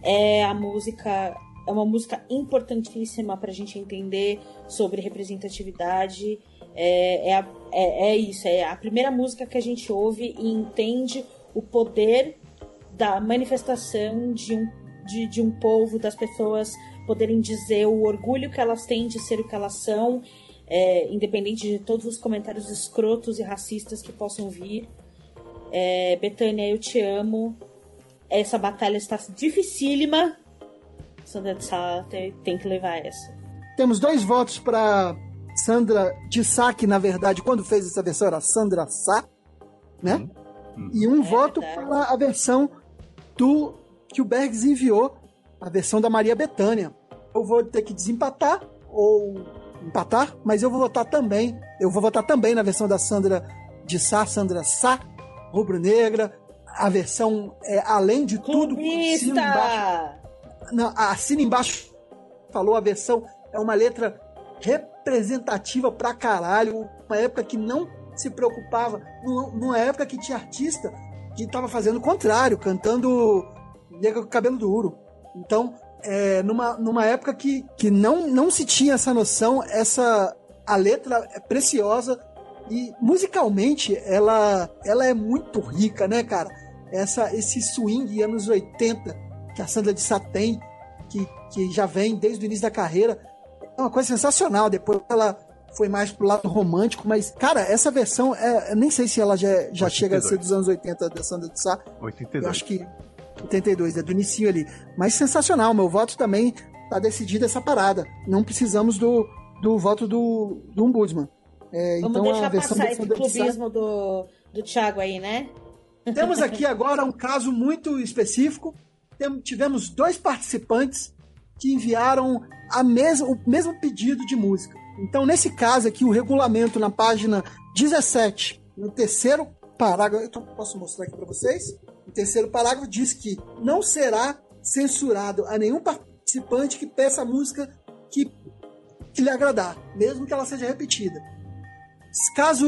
J: É a música é uma música importantíssima para a gente entender sobre representatividade. É, é, a- é, é isso, é a primeira música que a gente ouve e entende o poder da manifestação de um, de, de um povo, das pessoas poderem dizer o orgulho que elas têm de ser o que elas são, é, independente de todos os comentários escrotos e racistas que possam vir. É, Betânia, eu te amo. Essa batalha está dificílima. Sandra de Sá tem, tem que levar essa.
A: Temos dois votos para Sandra de Sá, que na verdade, quando fez essa versão era Sandra Sá, né? E um voto para a versão do que o Bergs enviou, a versão da Maria Bethânia. Eu vou ter que desempatar ou empatar, mas eu vou votar também. Eu vou votar também na versão da Sandra de Sá, Sandra Sá, rubro-negra. A versão é além de tudo. assina embaixo- Não, assina embaixo falou, a versão é uma letra representativa pra caralho. Uma época que não se preocupava, numa época que tinha artista que tava fazendo o contrário, cantando nega com cabelo duro. Então, é, numa, numa época que, que não, não se tinha essa noção, essa a letra é preciosa e musicalmente ela, ela é muito rica, né, cara? Essa, esse swing anos 80 que a Sandra de Sá tem que, que já vem desde o início da carreira. É uma coisa sensacional. Depois ela foi mais pro lado romântico, mas, cara, essa versão, é, eu nem sei se ela já, já
M: 82.
A: chega a ser dos anos 80 da Sandra de Sá.
M: 82.
A: Eu acho que 82, é do início ali. Mas sensacional, meu voto também tá decidido essa parada. Não precisamos do, do voto do, do Ombudsman. É,
J: Vamos
A: então a
J: deixar
A: versão
J: passar esse clubismo do, do Thiago aí, né?
A: Temos aqui agora um caso muito específico. Tivemos dois participantes que enviaram a mes o mesmo pedido de música. Então, nesse caso aqui, o regulamento na página 17, no terceiro parágrafo, eu posso mostrar aqui para vocês? O terceiro parágrafo diz que não será censurado a nenhum participante que peça a música que, que lhe agradar, mesmo que ela seja repetida. Caso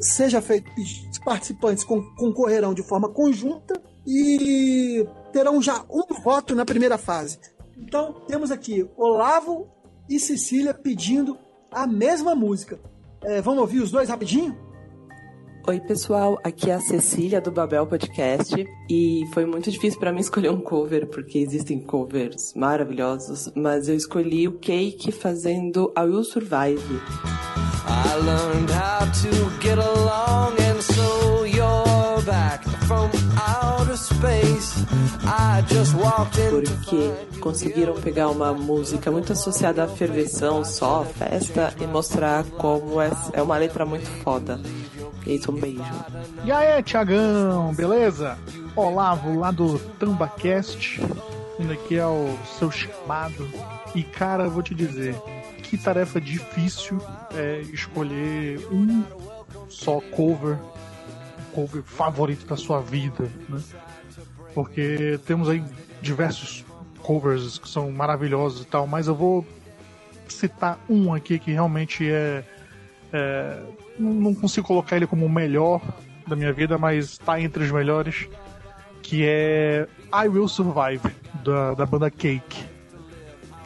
A: seja feito, os participantes con- concorrerão de forma conjunta e terão já um voto na primeira fase. Então, temos aqui Olavo e Cecília pedindo a mesma música. É, vamos ouvir os dois rapidinho?
S: Oi, pessoal. Aqui é a Cecília do Babel Podcast e foi muito difícil para mim escolher um cover porque existem covers maravilhosos, mas eu escolhi o Cake fazendo I Will Survive.
G: I learned how to get along, and so you're back from outer space. I just walked in.
S: Porque conseguiram pegar uma música muito associada à ferveção, só, festa, e mostrar como é, é uma letra muito foda. E é isso, um beijo.
T: E aí, Tiagão, beleza? Olavo, lá do TambaCast, indo aqui ao seu chamado. E cara, eu vou te dizer, que tarefa difícil é escolher um só cover, favorito da sua vida, né? Porque temos aí diversos covers que são maravilhosos e tal, mas eu vou citar um aqui que realmente é, é, não não consigo colocar ele como o melhor da minha vida, mas está entre os melhores, que é I Will Survive da, da banda Cake.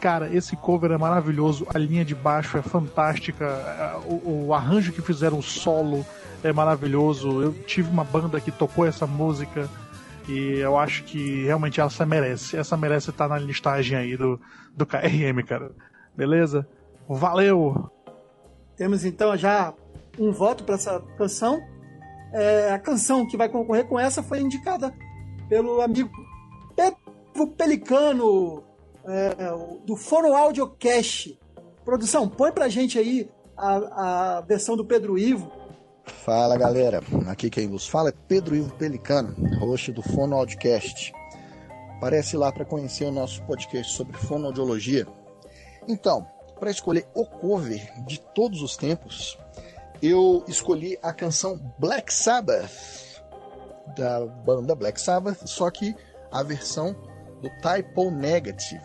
T: Cara, esse cover é maravilhoso, a linha de baixo é fantástica, o, o arranjo que fizeram o solo é maravilhoso. Eu tive uma banda que tocou essa música e eu acho que realmente essa merece. Essa merece estar na listagem aí do, do KRM, cara. Beleza? Valeu!
A: Temos então já um voto para essa canção. É, a canção que vai concorrer com essa foi indicada pelo amigo Pedro Pelicano, é, do Fono Audiocast. Produção, põe pra gente aí a, a versão do Pedro Ivo.
U: Fala galera, aqui quem vos fala é Pedro Ivo Pelicano, host do Fono Audiocast. Aparece lá para conhecer o nosso podcast sobre fonoaudiologia. Então, para escolher o cover de todos os tempos, eu escolhi a canção Black Sabbath, da banda Black Sabbath, só que a versão do Typo Negative.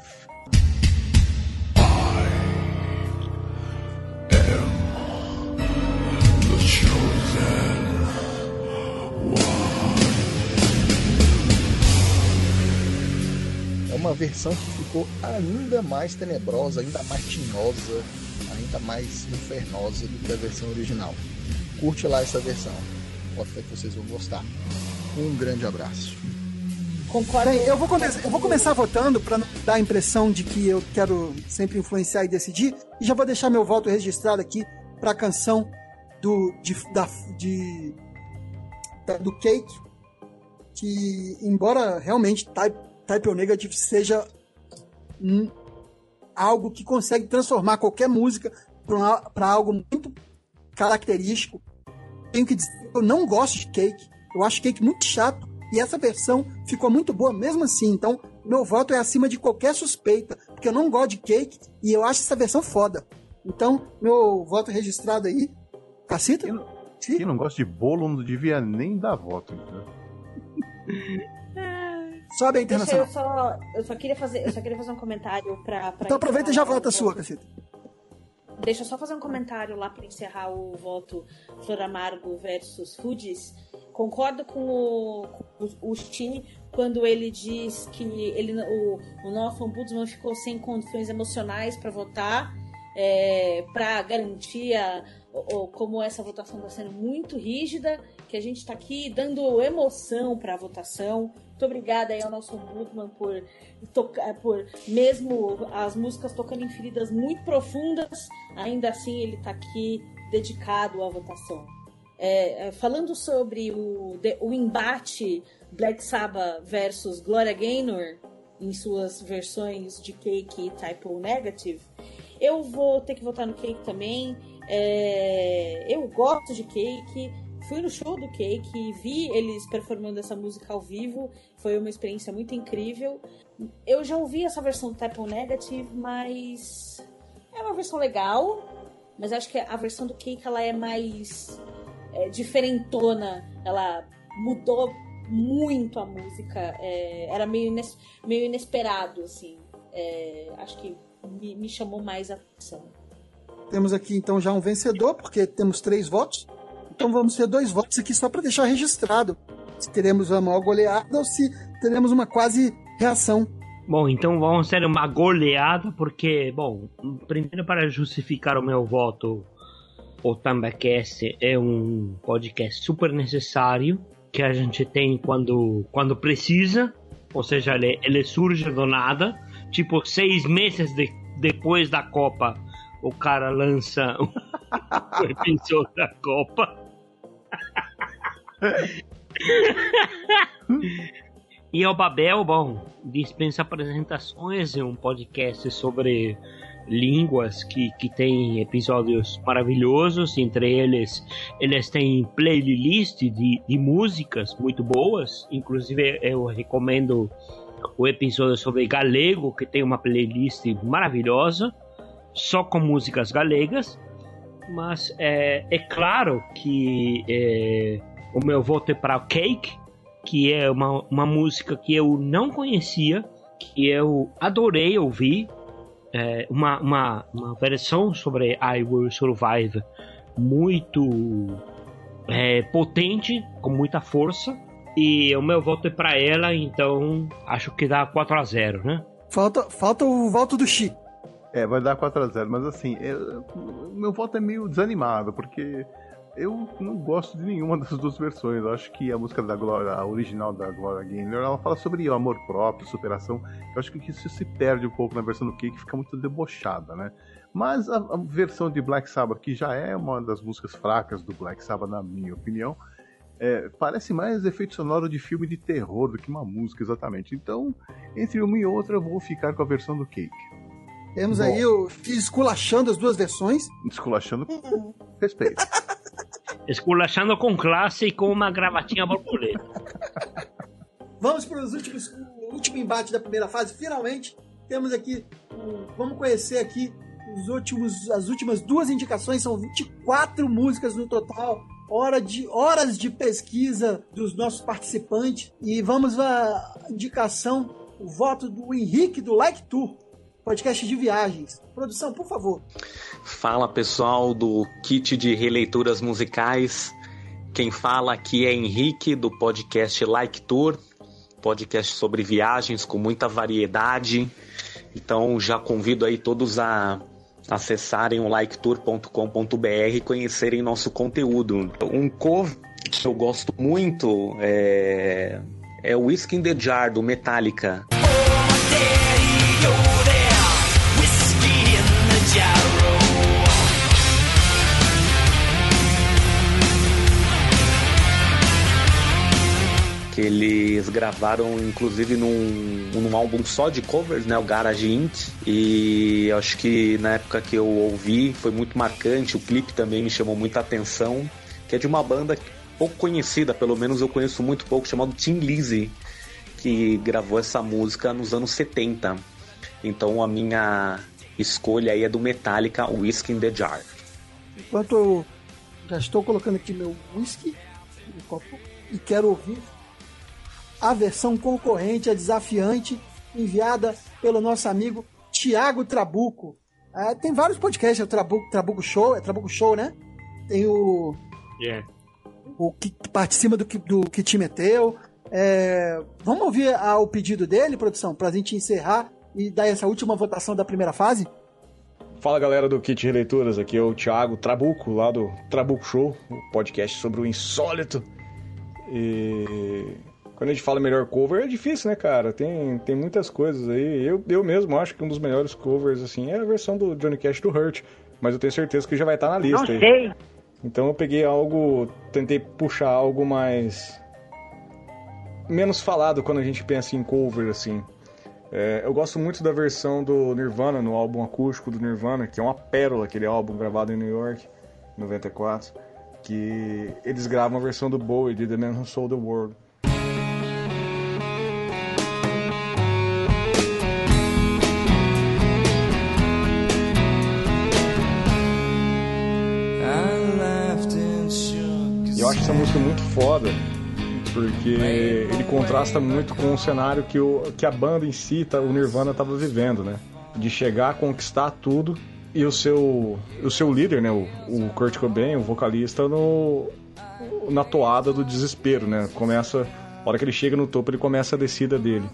U: É uma versão que ficou ainda mais tenebrosa, ainda mais tinhosa, ainda mais infernosa do que a versão original. Curte lá essa versão. Pode ser que vocês vão gostar. Um grande abraço.
A: Concordo. Bem, eu vou, começar, eu vou começar votando para não dar a impressão de que eu quero sempre influenciar e decidir. E já vou deixar meu voto registrado aqui para a canção do, de, da, de, da- do Cake. Que, embora realmente Type, type O Negative seja um- algo que consegue transformar qualquer música para algo muito característico, tenho que dizer eu não gosto de Cake. Eu acho Cake muito chato. E essa versão ficou muito boa mesmo assim. Então, meu voto é acima de qualquer suspeita. Porque eu não gosto de Cake e eu acho essa versão foda. Então, meu voto registrado aí. Cacita?
M: Quem não gosta de bolo não devia nem dar voto. Entendeu?
A: Sobe a
J: Deixa
A: internacional.
J: eu só. Eu só queria fazer, eu só queria fazer um comentário pra. pra
A: Então aproveita e já vota a sua. Cacita.
J: Deixa eu só fazer um comentário lá para encerrar o voto Flor Amargo versus Fudis. Concordo com o, o, o Stine quando ele diz que ele, o, o nosso ombudsman ficou sem condições emocionais para votar. é, para garantir a, o- o- como essa votação está sendo muito rígida, que a gente está aqui dando emoção para a votação. Muito obrigada aí ao Nelson Goodman por tocar, por mesmo as músicas tocando em feridas muito profundas, ainda assim ele está aqui dedicado à votação. É, é, falando sobre o, o embate Black Sabbath versus Gloria Gaynor em suas versões de Cake e Typo Negative, eu vou ter que votar no Cake também. É, eu gosto de Cake, fui no show do Cake, vi eles performando essa música ao vivo, foi uma experiência muito incrível. Eu já ouvi essa versão do Typo Negative, mas é uma versão legal, mas acho que a versão do Cake ela é mais é, diferentona, ela mudou muito a música, é, era meio, ines- meio inesperado, assim. É, acho que me, me chamou mais a atenção.
A: Temos aqui então já um vencedor, porque temos três votos. Então vamos ter dois votos aqui só para deixar registrado. Se teremos a maior goleada ou se teremos uma quase reação.
D: Bom, então vamos ter uma goleada, porque, bom, primeiro para justificar o meu voto, o Tambacast é um podcast super necessário que a gente tem quando, quando precisa, ou seja, ele, ele surge do nada, tipo seis meses de- depois da Copa, o cara lança o episódio da Copa. E o Babel, bom, dispensa apresentações, é um podcast sobre línguas que, que tem episódios maravilhosos, entre eles eles têm playlist de, de músicas muito boas, inclusive eu recomendo o episódio sobre galego, que tem uma playlist maravilhosa, só com músicas galegas, mas é, é claro que é, o meu voto é para Cake, que é uma, uma música que eu não conhecia, que eu adorei ouvir. É uma, uma, uma versão sobre I Will Survive muito é, potente, com muita força. E o meu voto é para ela, então acho que dá 4 a 0 né?
A: Falta, falta o voto do Chi.
M: É, vai dar 4x0, mas assim, o meu voto é meio desanimado, porque eu não gosto de nenhuma das duas versões. Eu acho que a música da Glória, a original da Gloria Gaynor, ela fala sobre amor próprio, superação. Eu acho que isso se perde um pouco na versão do Cake, fica muito debochada, né? Mas a, a versão de Black Sabbath, que já é uma das músicas fracas do Black Sabbath, na minha opinião, é, parece mais efeito sonoro de filme de terror do que uma música exatamente. Então, entre uma e outra, eu vou ficar com a versão do Cake.
A: Temos
M: Bom.
A: aí o esculachando as duas versões.
M: Esculachando com respeito.
D: Esculachando com classe e com uma gravatinha borboleta.
A: Vamos para os últimos, o último embate da primeira fase. Finalmente, temos aqui. vamos conhecer aqui os últimos, as últimas duas indicações. São 24 músicas no total. Hora de, horas de pesquisa dos nossos participantes. E vamos à indicação, o voto do Henrique do Like Tour, podcast de viagens. Produção, por favor.
V: Fala pessoal do kit de releituras musicais. Quem fala aqui é Henrique do podcast Like Tour, podcast sobre viagens com muita variedade. Então já convido aí todos a acessarem o liketour.com.br e conhecerem nosso conteúdo. Um cover que eu gosto muito é, é o Whiskey in the Jar do Metallica. Que eles gravaram inclusive num, num álbum só de covers, né, o Garage Inc. E acho que na época que eu ouvi foi muito marcante, o clipe também me chamou muita atenção, que é de uma banda pouco conhecida, pelo menos eu conheço muito pouco, chamado Tim Lizzy, que gravou essa música nos anos 70. Então a minha escolha aí é do Metallica, Whiskey in the Jar.
A: Enquanto eu já estou colocando aqui meu whisky no copo e quero ouvir a versão concorrente, a desafiante, enviada pelo nosso amigo Tiago Trabuco. Ah, tem vários podcasts, é o Trabuco, Trabuco Show, é Trabuco Show, né? Tem o,
D: Yeah.
A: o que participa do, que- do que te meteu. É, vamos ouvir ah, o pedido dele, produção, pra gente encerrar e dar essa última votação da primeira fase?
Q: Fala galera do Kit Releituras, aqui é o Thiago Trabuco, lá do Trabuco Show, o podcast sobre o insólito. E quando a gente fala melhor cover, é difícil, né, cara? Tem, tem muitas coisas aí. Eu, eu mesmo acho que um dos melhores covers, assim, é a versão do Johnny Cash do Hurt. Mas eu tenho certeza que já vai estar na lista
W: Não
Q: aí.
W: sei.
Q: Então eu peguei algo, tentei puxar algo mais menos falado quando a gente pensa em cover assim. É, eu gosto muito da versão do Nirvana no álbum acústico do Nirvana, que é uma pérola aquele álbum gravado em New York, 94, que eles gravam a versão do Bowie de The Man Who Sold the World. Essa música muito foda, porque ele contrasta muito com o cenário que, o, que a banda em si, tá, o Nirvana, estava vivendo, né? De chegar, conquistar tudo e o seu, o seu líder, né? O, o Kurt Cobain, o vocalista, no, na toada do desespero, né? Começa, a hora que ele chega no topo, ele começa a descida dele.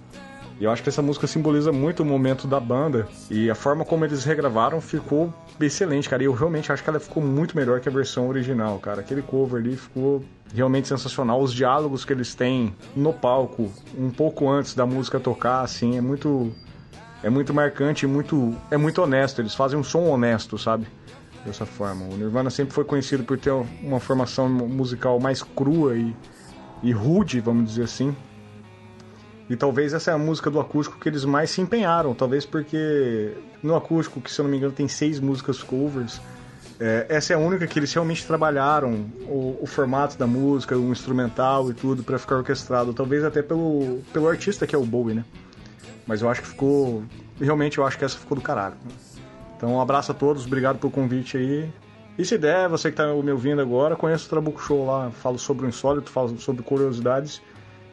Q: E eu acho que essa música simboliza muito o momento da banda e a forma como eles regravaram ficou excelente, cara. E eu realmente acho que ela ficou muito melhor que a versão original, cara. Aquele cover ali ficou realmente sensacional. Os diálogos que eles têm no palco, um pouco antes da música tocar, assim, é muito é muito marcante muito é muito honesto. Eles fazem um som honesto, sabe? Dessa forma. O Nirvana sempre foi conhecido por ter uma formação musical mais crua e, e rude, vamos dizer assim. E talvez essa é a música do acústico que eles mais se empenharam. Talvez porque no acústico, que se eu não me engano tem seis músicas covers, é, essa é a única que eles realmente trabalharam o, o formato da música, o instrumental e tudo para ficar orquestrado. Talvez até pelo, pelo artista que é o Bowie, né? Mas eu acho que ficou. Realmente eu acho que essa ficou do caralho. Então um abraço a todos, obrigado pelo convite aí. E se der, você que está me ouvindo agora, conheça o Trabuco Show lá, falo sobre o insólito, falo sobre curiosidades.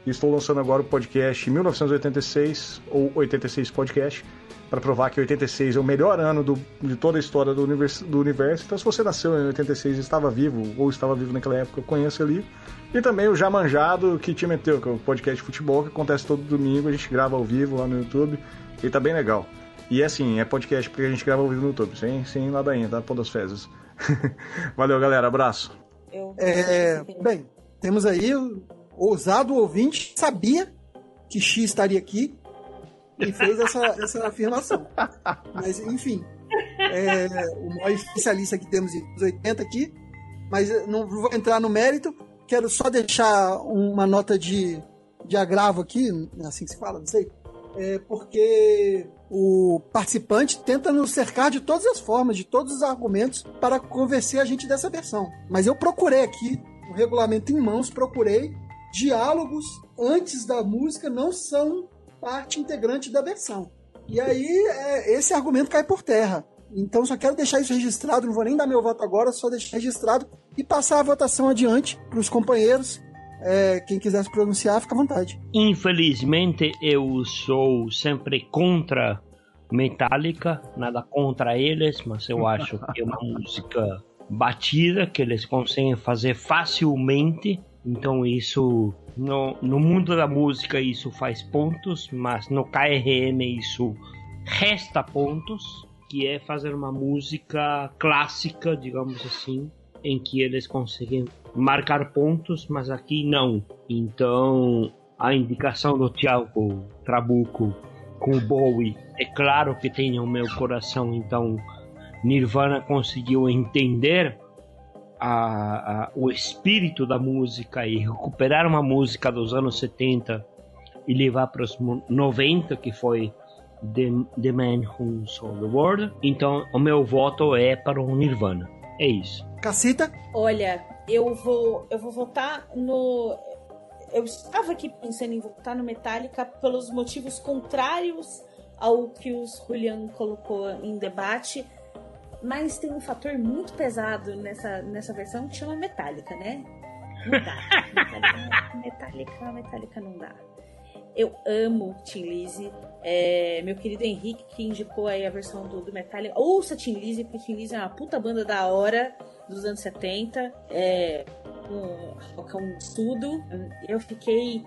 Q: E estou lançando agora o podcast 1986, ou 86 Podcast, para provar que 86 é o melhor ano do, de toda a história do universo, do universo. Então, se você nasceu em 86 e estava vivo, ou estava vivo naquela época, conheça ali. E também o Já Manjado, que te meteu, que é o podcast de futebol, que acontece todo domingo, a gente grava ao vivo lá no YouTube, e tá bem legal. E é assim, é podcast porque a gente grava ao vivo no YouTube, sem, sem ladainha, tá? Pô das fezes. Valeu, galera, abraço.
A: É, bem, temos aí o ousado ouvinte, sabia que X estaria aqui e fez essa, essa afirmação. Mas, enfim, é, o maior especialista que temos em 80 aqui, mas não vou entrar no mérito, quero só deixar uma nota de, de agravo aqui, é assim que se fala, não sei, é porque o participante tenta nos cercar de todas as formas, de todos os argumentos para convencer a gente dessa versão. Mas eu procurei aqui, o regulamento em mãos, procurei diálogos antes da música não são parte integrante da versão. E aí é, esse argumento cai por terra. Então só quero deixar isso registrado, não vou nem dar meu voto agora, só deixar registrado e passar a votação adiante para os companheiros. É, quem quiser se pronunciar, fica à vontade.
D: Infelizmente, eu sou sempre contra Metallica, nada contra eles, mas eu acho que é uma música batida que eles conseguem fazer facilmente. Então isso no, no mundo da música isso faz pontos, mas no KRM isso resta pontos, que é fazer uma música clássica, digamos assim, em que eles conseguem marcar pontos, mas aqui não. Então a indicação do Thiago Trabuco com o Bowie é claro que tem no meu coração, então Nirvana conseguiu entender a, a, o espírito da música e recuperar uma música dos anos 70 e levar para os 90, que foi The, The Man Who Sold the World. Então, o meu voto é para o Nirvana. É isso.
A: Cacita?
J: Olha, eu vou, eu vou votar no. Eu estava aqui pensando em votar no Metallica pelos motivos contrários ao que o Julian colocou em debate. Mas tem um fator muito pesado nessa, nessa versão que chama Metallica, né? Não dá. Metallica, Metallica, Metallica não dá. Eu amo Tim Lizzy. É, meu querido Henrique, que indicou aí a versão do, do Metallica. Ouça Tim Lizzy, porque Tim Lizzy é uma puta banda da hora dos anos 70. É um, um estudo. Eu fiquei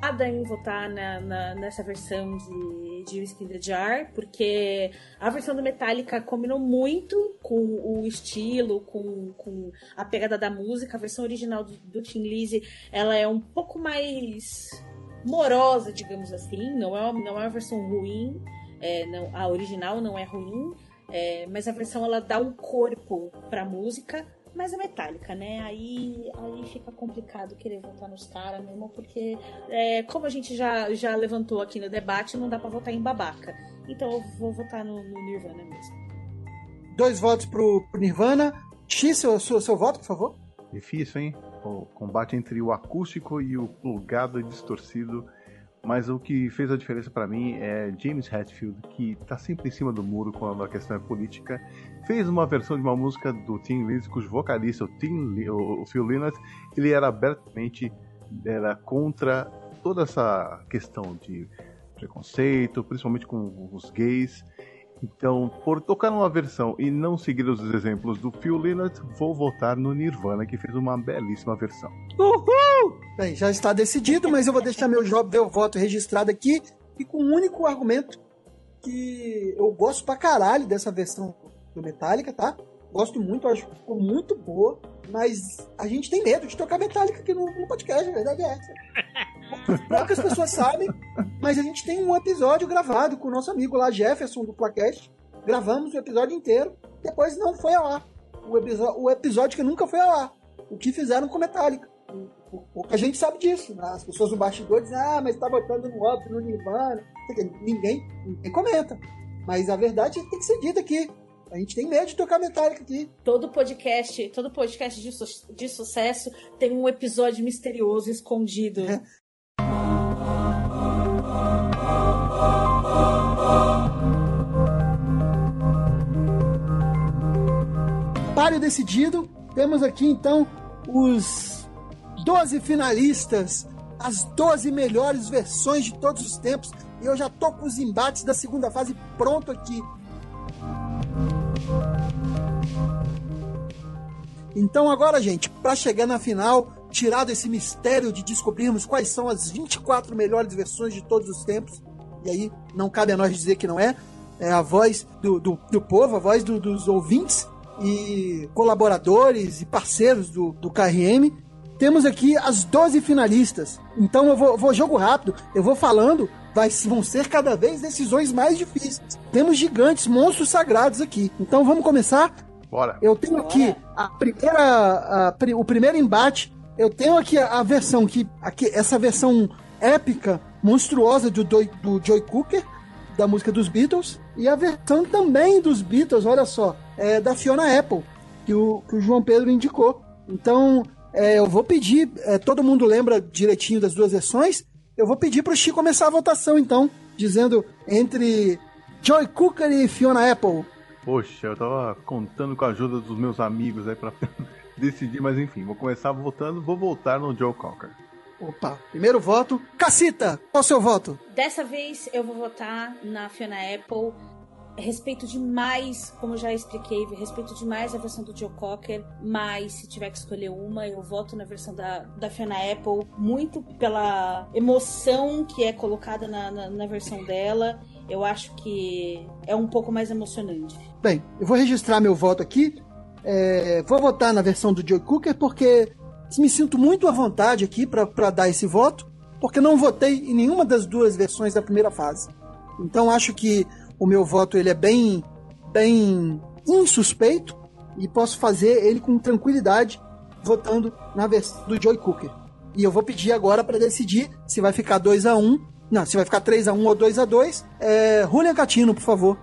J: tentada em votar na, na, nessa versão de de, Whiskey in the Jar, porque a versão do Metallica combinou muito com o estilo, com, com a pegada da música. A versão original do, do Tim Lizzy, ela é um pouco mais morosa, digamos assim. Não é uma, não é uma versão ruim, é, não, a original não é ruim, é, mas a versão ela dá um corpo pra música, mas é metálica, né? Aí, aí fica complicado querer votar nos caras mesmo, porque é, como a gente já, já levantou aqui no debate, não dá pra votar em babaca. Então eu vou votar no, no Nirvana mesmo.
A: Dois votos pro, pro Nirvana. X, seu, seu, seu voto, por favor.
M: Difícil, hein? O combate entre o acústico e o plugado e distorcido. Mas o que fez a diferença para mim é James Hetfield, que tá sempre em cima do muro quando a questão é política. Fez uma versão de uma música do Tim Lizzy, cujo vocalista, o, Tim, o Phil Lynott, ele era abertamente era contra toda essa questão de preconceito, principalmente com os gays. Então, por tocar numa versão e não seguir os exemplos do Phil Lynott, vou votar no Nirvana, que fez uma belíssima versão.
A: Uhul! Bem, já está decidido, mas eu vou deixar meu, meu voto registrado aqui e com um único argumento que eu gosto pra caralho dessa versão do Metallica, tá? Gosto muito, acho que ficou muito boa, mas a gente tem medo de tocar Metallica aqui no, no podcast, a verdade é essa. Poucas pessoas sabem, mas a gente tem um episódio gravado com o nosso amigo lá, Jefferson, do Placast. Gravamos o episódio inteiro, depois não foi ao ar. O, o episódio que nunca foi ao ar. O que fizeram com Metallica. Pouca gente sabe disso. né? As pessoas do bastidor dizem, ah, mas tá botando no óbvio, no Nirvana. Ninguém, ninguém comenta. Mas a verdade tem que ser dita aqui. A gente tem medo de tocar Metallica aqui.
J: Todo podcast, todo podcast de, su- de sucesso tem um episódio misterioso escondido.
A: Páreo decidido. Temos aqui então os 12 finalistas, as 12 melhores versões de todos os tempos. E eu já tô com os embates da segunda fase pronto aqui. Então agora, gente, para chegar na final, tirado esse mistério de descobrirmos quais são as 24 melhores versões de todos os tempos, e aí não cabe a nós dizer que não é, é a voz do, do, do povo, a voz do- dos ouvintes e colaboradores e parceiros do, do KRM. Temos aqui as 12 finalistas. Então eu vou, vou jogo rápido, eu vou falando, vai, vão ser cada vez decisões mais difíceis. Temos gigantes, monstros sagrados aqui. Então vamos começar?
M: Bora.
A: Eu tenho aqui a primeira, a pri- o primeiro embate. Eu tenho aqui a, a versão que, aqui, essa versão épica, monstruosa do, do, do Joy Cooker, da música dos Beatles, e a versão também dos Beatles, olha só, é da Fiona Apple, que o, que o João Pedro indicou. Então, é, eu vou pedir, é, todo mundo lembra direitinho das duas versões, eu vou pedir para o Chico começar a votação, então, dizendo entre Joy Cooker e Fiona Apple.
M: Poxa, eu tava contando com a ajuda dos meus amigos aí pra decidir, mas enfim, vou começar votando, vou voltar no Joe Cocker.
A: Opa, primeiro voto. Cacita, qual o seu voto?
J: Dessa vez eu vou votar na Fiona Apple. Respeito demais, como já expliquei, respeito demais a versão do Joe Cocker, mas se tiver que escolher uma, eu voto na versão da, da Fiona Apple, muito pela emoção que é colocada na, na, na versão dela. Eu acho que é um pouco mais emocionante.
A: Bem, eu vou registrar meu voto aqui. É, vou votar na versão do Joe Cooker porque me sinto muito à vontade aqui para dar esse voto, porque não votei em nenhuma das duas versões da primeira fase. Então acho que o meu voto ele é bem, bem insuspeito e posso fazer ele com tranquilidade votando na versão do Joy Cooker. E eu vou pedir agora para decidir se vai ficar 2 a 1 não, se vai ficar 3 a 1 ou 2 a 2 é, Julian Catino, por favor.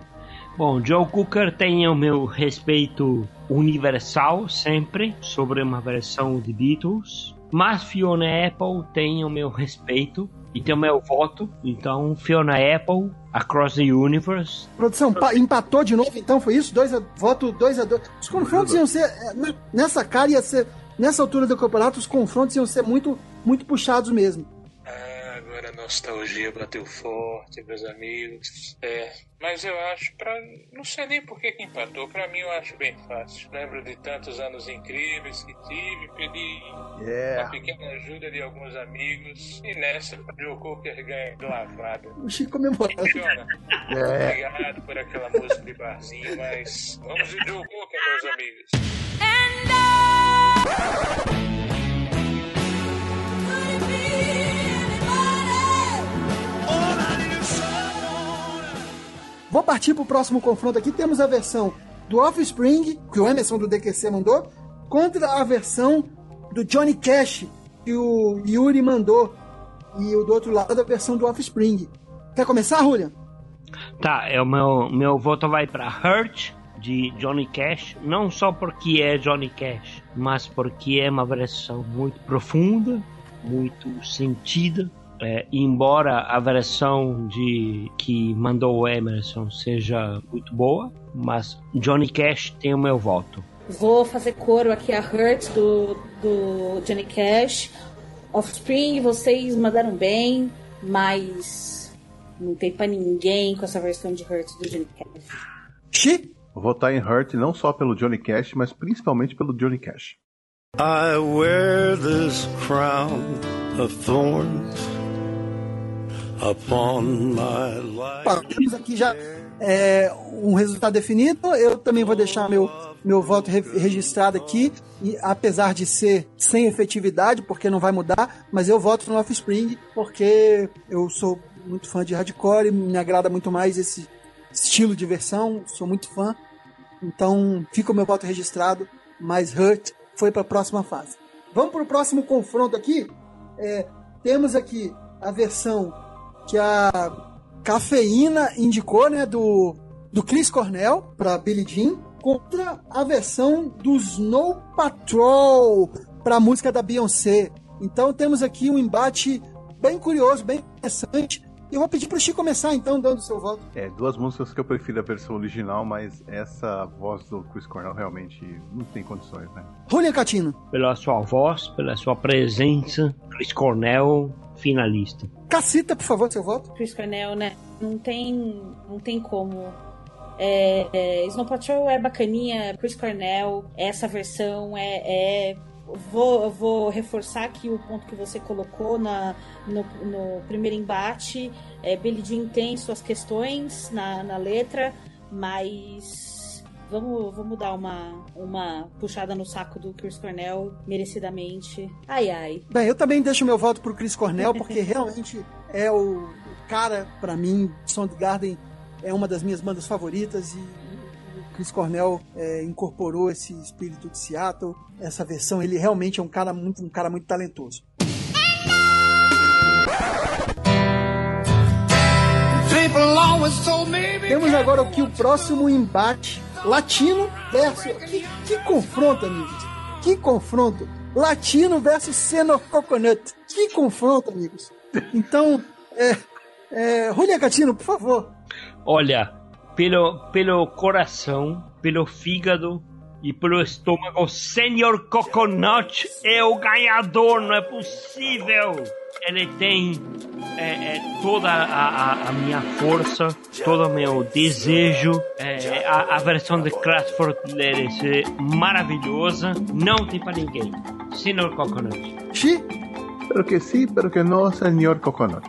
D: Bom, Joe Cooker tem o meu respeito universal sempre sobre uma versão de Beatles, mas Fiona Apple tem o meu respeito e tem o meu voto. Então, Fiona Apple, Across the Universe.
A: Produção, pa- empatou de novo, então foi isso? Dois a, voto 2 a 2 Os confrontos iam ser. é, na- Nessa cara ia ser. Nessa altura do campeonato, os confrontos iam ser muito, muito puxados mesmo.
X: Agora nostalgia bateu forte, meus amigos. É, mas eu acho, pra, não sei nem por que, que empatou, pra mim eu acho bem fácil. Lembro de tantos anos incríveis que tive, pedi
M: Yeah.
X: uma pequena ajuda de alguns amigos, e nessa o Joe Cocker ganha de lavada.
A: O Chico comemorando.
X: Funciona.
M: É.
X: Obrigado por aquela música de barzinho, mas vamos de Joe Cocker, meus amigos.
A: Vou partir pro próximo confronto aqui. Temos a versão do Offspring, que o Emerson do DQC mandou, contra a versão do Johnny Cash, que o Yuri mandou. E o do outro lado a versão do Offspring. Quer começar, Julian?
D: Tá, é o meu, meu voto vai pra Hurt, de Johnny Cash. Não só porque é Johnny Cash, mas porque é uma versão muito profunda, muito sentida. É, embora a versão de que mandou o Emerson seja muito boa, mas Johnny Cash tem o meu voto.
J: Vou fazer coro aqui a Hurt do, do Johnny Cash. Offspring, vocês mandaram bem, mas não tem pra ninguém com essa versão de Hurt do Johnny Cash.
M: Vou votar em Hurt não só pelo Johnny Cash, mas principalmente pelo Johnny Cash.
G: I wear this crown of thorns upon my life.
A: Temos aqui já é, um resultado definido. Eu também vou deixar meu, meu voto re- registrado aqui, e, apesar de ser sem efetividade, porque não vai mudar, mas eu voto no Offspring, porque eu sou muito fã de hardcore, me agrada muito mais esse estilo de versão, sou muito fã. Então fica o meu voto registrado, mas Hurt foi para a próxima fase. Vamos para o próximo confronto aqui. É, temos aqui a versão que a Cafeína indicou, né, do, do Chris Cornell para Billie Jean, contra a versão do Snow Patrol para a música da Beyoncé. Então temos aqui um embate bem curioso, bem interessante. E eu vou pedir para o Chico começar então dando o seu voto.
M: É, duas músicas que eu prefiro a versão original, mas essa voz do Chris Cornell realmente não tem condições, né?
A: Julian Catino.
D: Pela sua voz, pela sua presença, Chris Cornell, finalista.
A: Cacita, por favor, seu voto.
J: Chris Cornell, né? Não tem, não tem como. É, é, Snow Patrol é bacaninha, Chris Cornell, essa versão é. é- vou, eu vou reforçar aqui o ponto que você colocou na, no, no primeiro embate. É, Billie Jean tem suas questões na, na letra, mas vamos, vamos dar uma, uma puxada no saco do Chris Cornell, merecidamente. Ai ai.
A: Bem, eu também deixo meu voto pro Chris Cornell, porque realmente é o, cara, pra mim, Soundgarden é uma das minhas bandas favoritas e o Chris Cornell é, incorporou esse espírito de Seattle, essa versão, ele realmente é um cara muito, um cara muito talentoso. Temos agora aqui o próximo embate latino versus. Que, que confronto, amigos! Que confronto! Latino versus Senor Coconut. Que confronto, amigos! Então, é. é Julia Catino, por favor.
D: Olha, pelo, pelo coração, pelo fígado e pelo estômago, Senhor Coconut é o ganhador, não é possível! Ele tem é, é, toda a, a- a minha força, todo o meu desejo. É, a, a versão de Craftford dele é maravilhosa, não tem para ninguém. Senhor Coconut.
A: Xi?
M: Pero que sim, pero que não, senhor Coconut.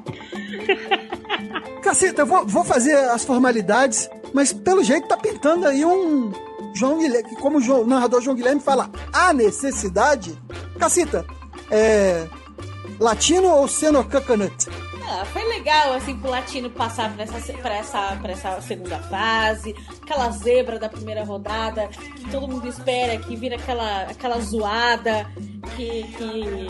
A: Caceta, eu vou, vou fazer as formalidades, mas pelo jeito tá pintando aí um João Guilherme, como o João- o narrador João Guilherme fala, a necessidade. Cacita, é. Latino ou Senor Coconut?
J: Ah, foi legal, assim, pro Latino passar pra essa, pra, essa, pra essa segunda fase, aquela zebra da primeira rodada, que todo mundo espera, que vira aquela, aquela zoada, que, que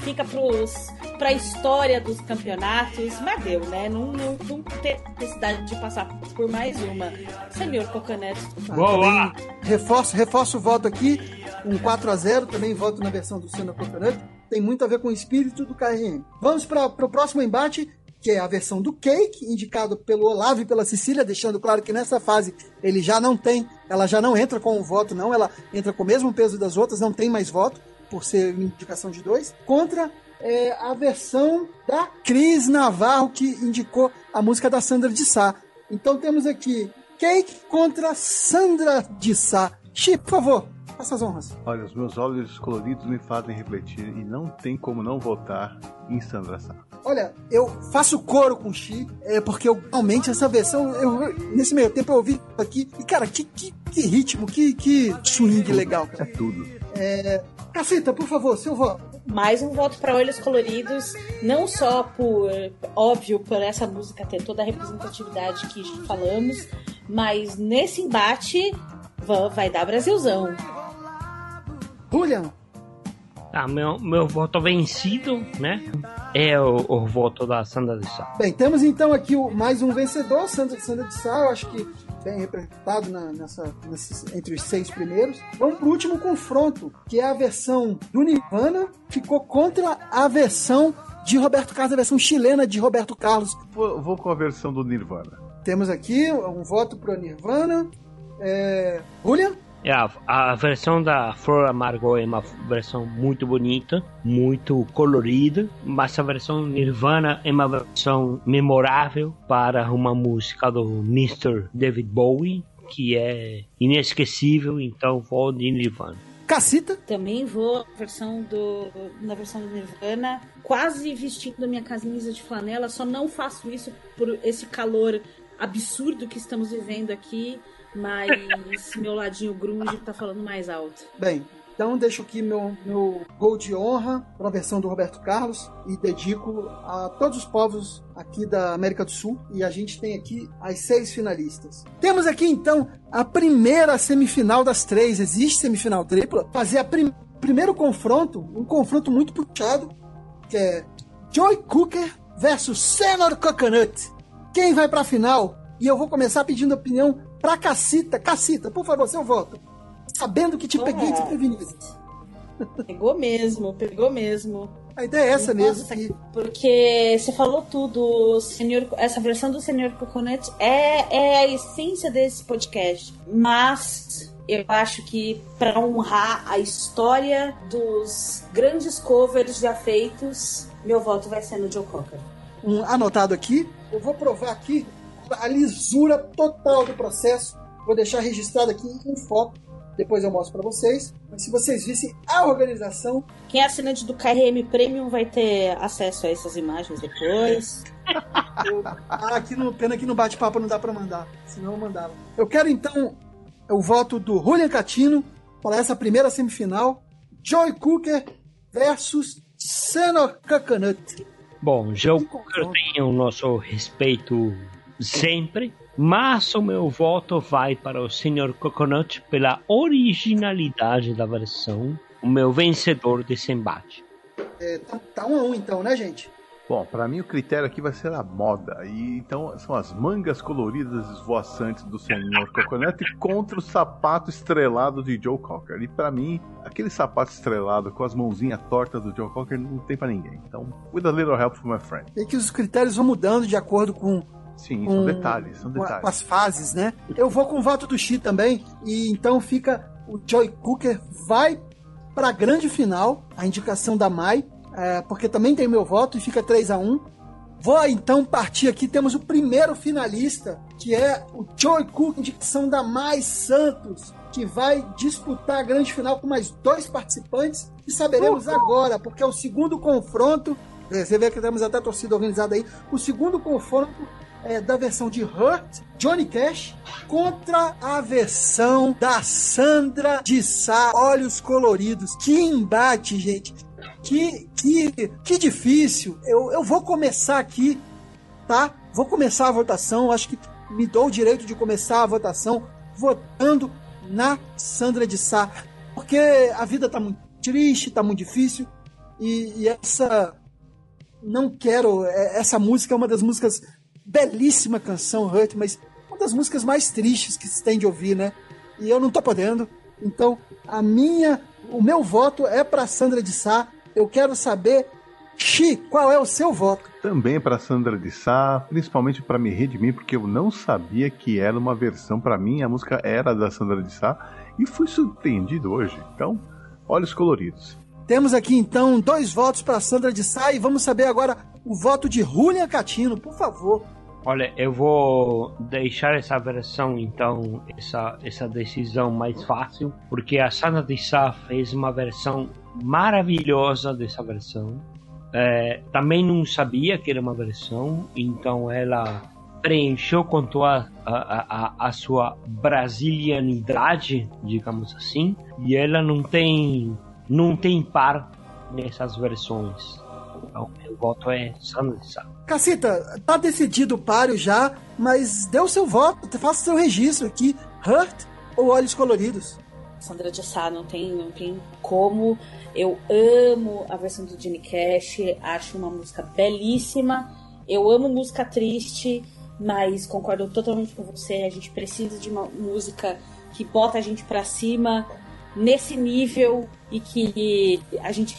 J: fica pros, pra história dos campeonatos, mas deu, né? Não, não, não tem necessidade de passar por mais uma. Senhor Coconut.
A: Também Reforço, reforço o voto aqui, um 4 a 0 também voto na versão do Senna Coconut. Tem muito a ver com o espírito do KRM. Vamos para o próximo embate, que é a versão do Cake, indicado pelo Olavo e pela Cecília, deixando claro que nessa fase ele já não tem, ela já não entra com o voto, não, ela entra com o mesmo peso das outras, não tem mais voto, por ser indicação de dois, contra é a versão da Cris Navarro, que indicou a música da Sandra de Sá. Então temos aqui Cake contra Sandra de Sá. Chi, por favor, faça as honras.
M: Olha, os meus olhos coloridos me fazem refletir e não tem como não votar em Sandra Sá.
A: Olha, eu faço coro com o Chi, é, porque eu realmente essa versão, eu, nesse meio tempo eu ouvi aqui, e cara, que, que, que ritmo, que, que swing legal, cara.
M: É tudo.
A: É, Cacita, por favor, seu voto.
J: Mais um voto para Olhos Coloridos, não só por, óbvio, por essa música ter toda a representatividade que falamos, mas nesse embate va- vai dar Brasilzão.
A: Julian.
D: Tá, meu, meu voto vencido, né? É o, o voto da Sandra de Sá.
A: Bem, temos então aqui o, mais um vencedor, Sandra, Sandra de Sá, eu acho que bem representado na- nessa, entre os seis primeiros. Vamos pro último confronto, que é a versão do Nirvana, ficou contra a versão de Roberto Carlos, a versão chilena de Roberto Carlos.
M: Vou, vou com a versão do Nirvana.
A: Temos aqui um voto pro Nirvana. É... Julian?
D: É, a, a versão da Flor Amargo é uma versão muito bonita, muito colorida, mas a versão Nirvana é uma versão memorável para uma música do Mr. David Bowie, que é inesquecível, então vou de Nirvana.
A: Cacita?
J: Também vou na versão do, na versão do Nirvana, quase vestindo a minha camisa de flanela, só não faço isso por esse calor absurdo que estamos vivendo aqui, mas meu ladinho grunge tá falando mais alto.
A: Bem, então deixo aqui meu, meu gol de honra para a versão do Roberto Carlos e dedico a todos os povos aqui da América do Sul. E a gente tem aqui as seis finalistas. Temos aqui então a primeira semifinal das três. Existe semifinal tripla. Fazer a prim primeiro confronto, um confronto muito puxado, que é Joy Cooker versus Senor Coconut. Quem vai para a final? E eu vou começar pedindo opinião pra Cacita. Cacita, por favor, seu voto. Sabendo que te peguei desprevenido.
J: Pegou mesmo, pegou mesmo.
A: A ideia é essa mesmo.
J: Porque você falou tudo, senhor, essa versão do Senhor Coconut é, é a essência desse podcast. Mas eu acho que para honrar a história dos grandes covers já feitos, meu voto vai ser no Joe Cocker.
A: Um anotado aqui. Eu vou provar aqui a lisura total do processo. Vou deixar registrado aqui em foto. Depois eu mostro para vocês. Mas se vocês vissem a organização,
J: Quem é assinante do KRM Premium vai ter acesso a essas imagens depois.
A: eu- ah, aqui no, pena que no bate-papo não dá para mandar. Senão eu mandava. Eu quero então o voto do Julian Catino para essa primeira semifinal. Joy Cooker versus Senor Coconut.
D: Bom, Joe Cooker tem o nosso respeito sempre, mas o meu voto vai para o Sr. Coconut pela originalidade da versão, o meu vencedor desse embate.
A: É, tá, tá um a um então, né, gente?
M: Bom, pra mim o critério aqui vai ser a moda. E então são as mangas coloridas esvoaçantes do Senhor Coconut contra o sapato estrelado de Joe Cocker. E pra mim, aquele sapato estrelado com as mãozinhas tortas do Joe Cocker não tem pra ninguém. Então, with a little help from my friend.
A: E que os critérios vão mudando de acordo com.
M: Sim,
A: com-
M: são detalhes, são
A: a-
M: detalhes.
A: Com as fases, né? Eu vou com o voto do Xi também. E então fica. O Joy Cooker vai pra grande final. A indicação da Mai. é, porque também tem meu voto e fica 3 a 1 Vou então partir aqui. Temos o primeiro finalista, que é o Joy Cooker, indicação da Mai Santos, que vai disputar a grande final com mais dois participantes. E saberemos agora, porque é o segundo confronto. é, Você vê que temos até a torcida organizada aí. O segundo confronto é, da versão de Hurt, Johnny Cash, contra a versão da Sandra de Sá, Olhos Coloridos. Que embate, gente. Que, que, que difícil. Eu, eu vou começar aqui, tá? Vou começar a votação. Acho que me dou o direito de começar a votação votando na Sandra de Sá. Porque a vida tá muito triste, tá muito difícil. E, e essa. Não quero. é- Essa música é uma das músicas. Belíssima canção, Hurt, mas uma das músicas mais tristes que se tem de ouvir, né? E eu não tô podendo. Então, a minha. O meu voto é pra Sandra de Sá. Eu quero saber, Xi, qual é o seu voto?
M: Também para Sandra de Sá, principalmente para me redimir, porque eu não sabia que era uma versão. Para mim, a música era da Sandra de Sá e fui surpreendido hoje. Então, olhos coloridos.
A: Temos aqui então dois votos para Sandra de Sá e vamos saber agora o voto de Julian Catino, por favor.
D: Olha, eu vou deixar essa versão, então, essa, essa decisão mais fácil, porque a Sandra de Sá fez uma versão maravilhosa dessa versão. É, também não sabia que era uma versão, então ela preencheu com toda a, a, a sua brasilianidade, digamos assim, e ela não tem não tem par nessas versões. Então, meu voto é Sandra de Sá.
A: Cacita, tá decidido o páreo já, mas dê o seu voto, faça seu registro aqui. Hurt ou Olhos Coloridos?
J: Sandra de Sá não tem, não tem como. Eu amo a versão do Johnny Cash, acho uma música belíssima. Eu amo música triste, mas concordo totalmente com você. A gente precisa de uma música que bota a gente pra cima nesse nível e que a gente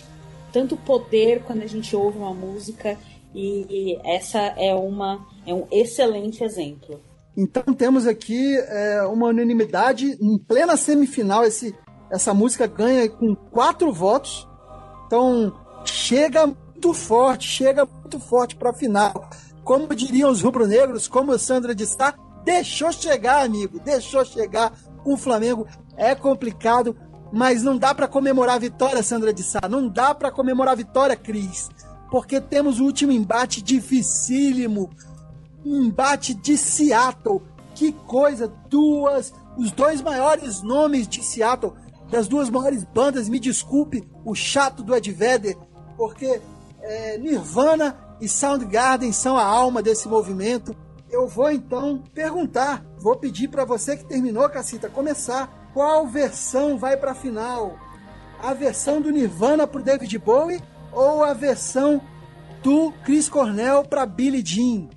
J: tanto poder quando a gente ouve uma música e, essa é uma é um excelente exemplo.
A: Então temos aqui é, uma unanimidade em plena semifinal. Esse, essa música ganha com quatro votos. Então chega muito forte, chega muito forte para a final. Como diriam os rubro-negros, como Sandra de Sá, deixou chegar, amigo, deixou chegar. O Flamengo é complicado, mas não dá para comemorar a vitória, Sandra de Sá. Não dá para comemorar a vitória, Cris. Porque temos o último embate dificílimo. Um embate de Seattle. Que coisa! Duas. Os dois maiores nomes de Seattle. Das duas maiores bandas. Me desculpe o chato do Ed Vedder. Porque é, Nirvana e Soundgarden são a alma desse movimento. Eu vou então perguntar. Vou pedir para você que terminou, Cacita, começar qual versão vai para a final? A versão do Nirvana pro David Bowie ou a versão do Chris Cornell para Billie Jean?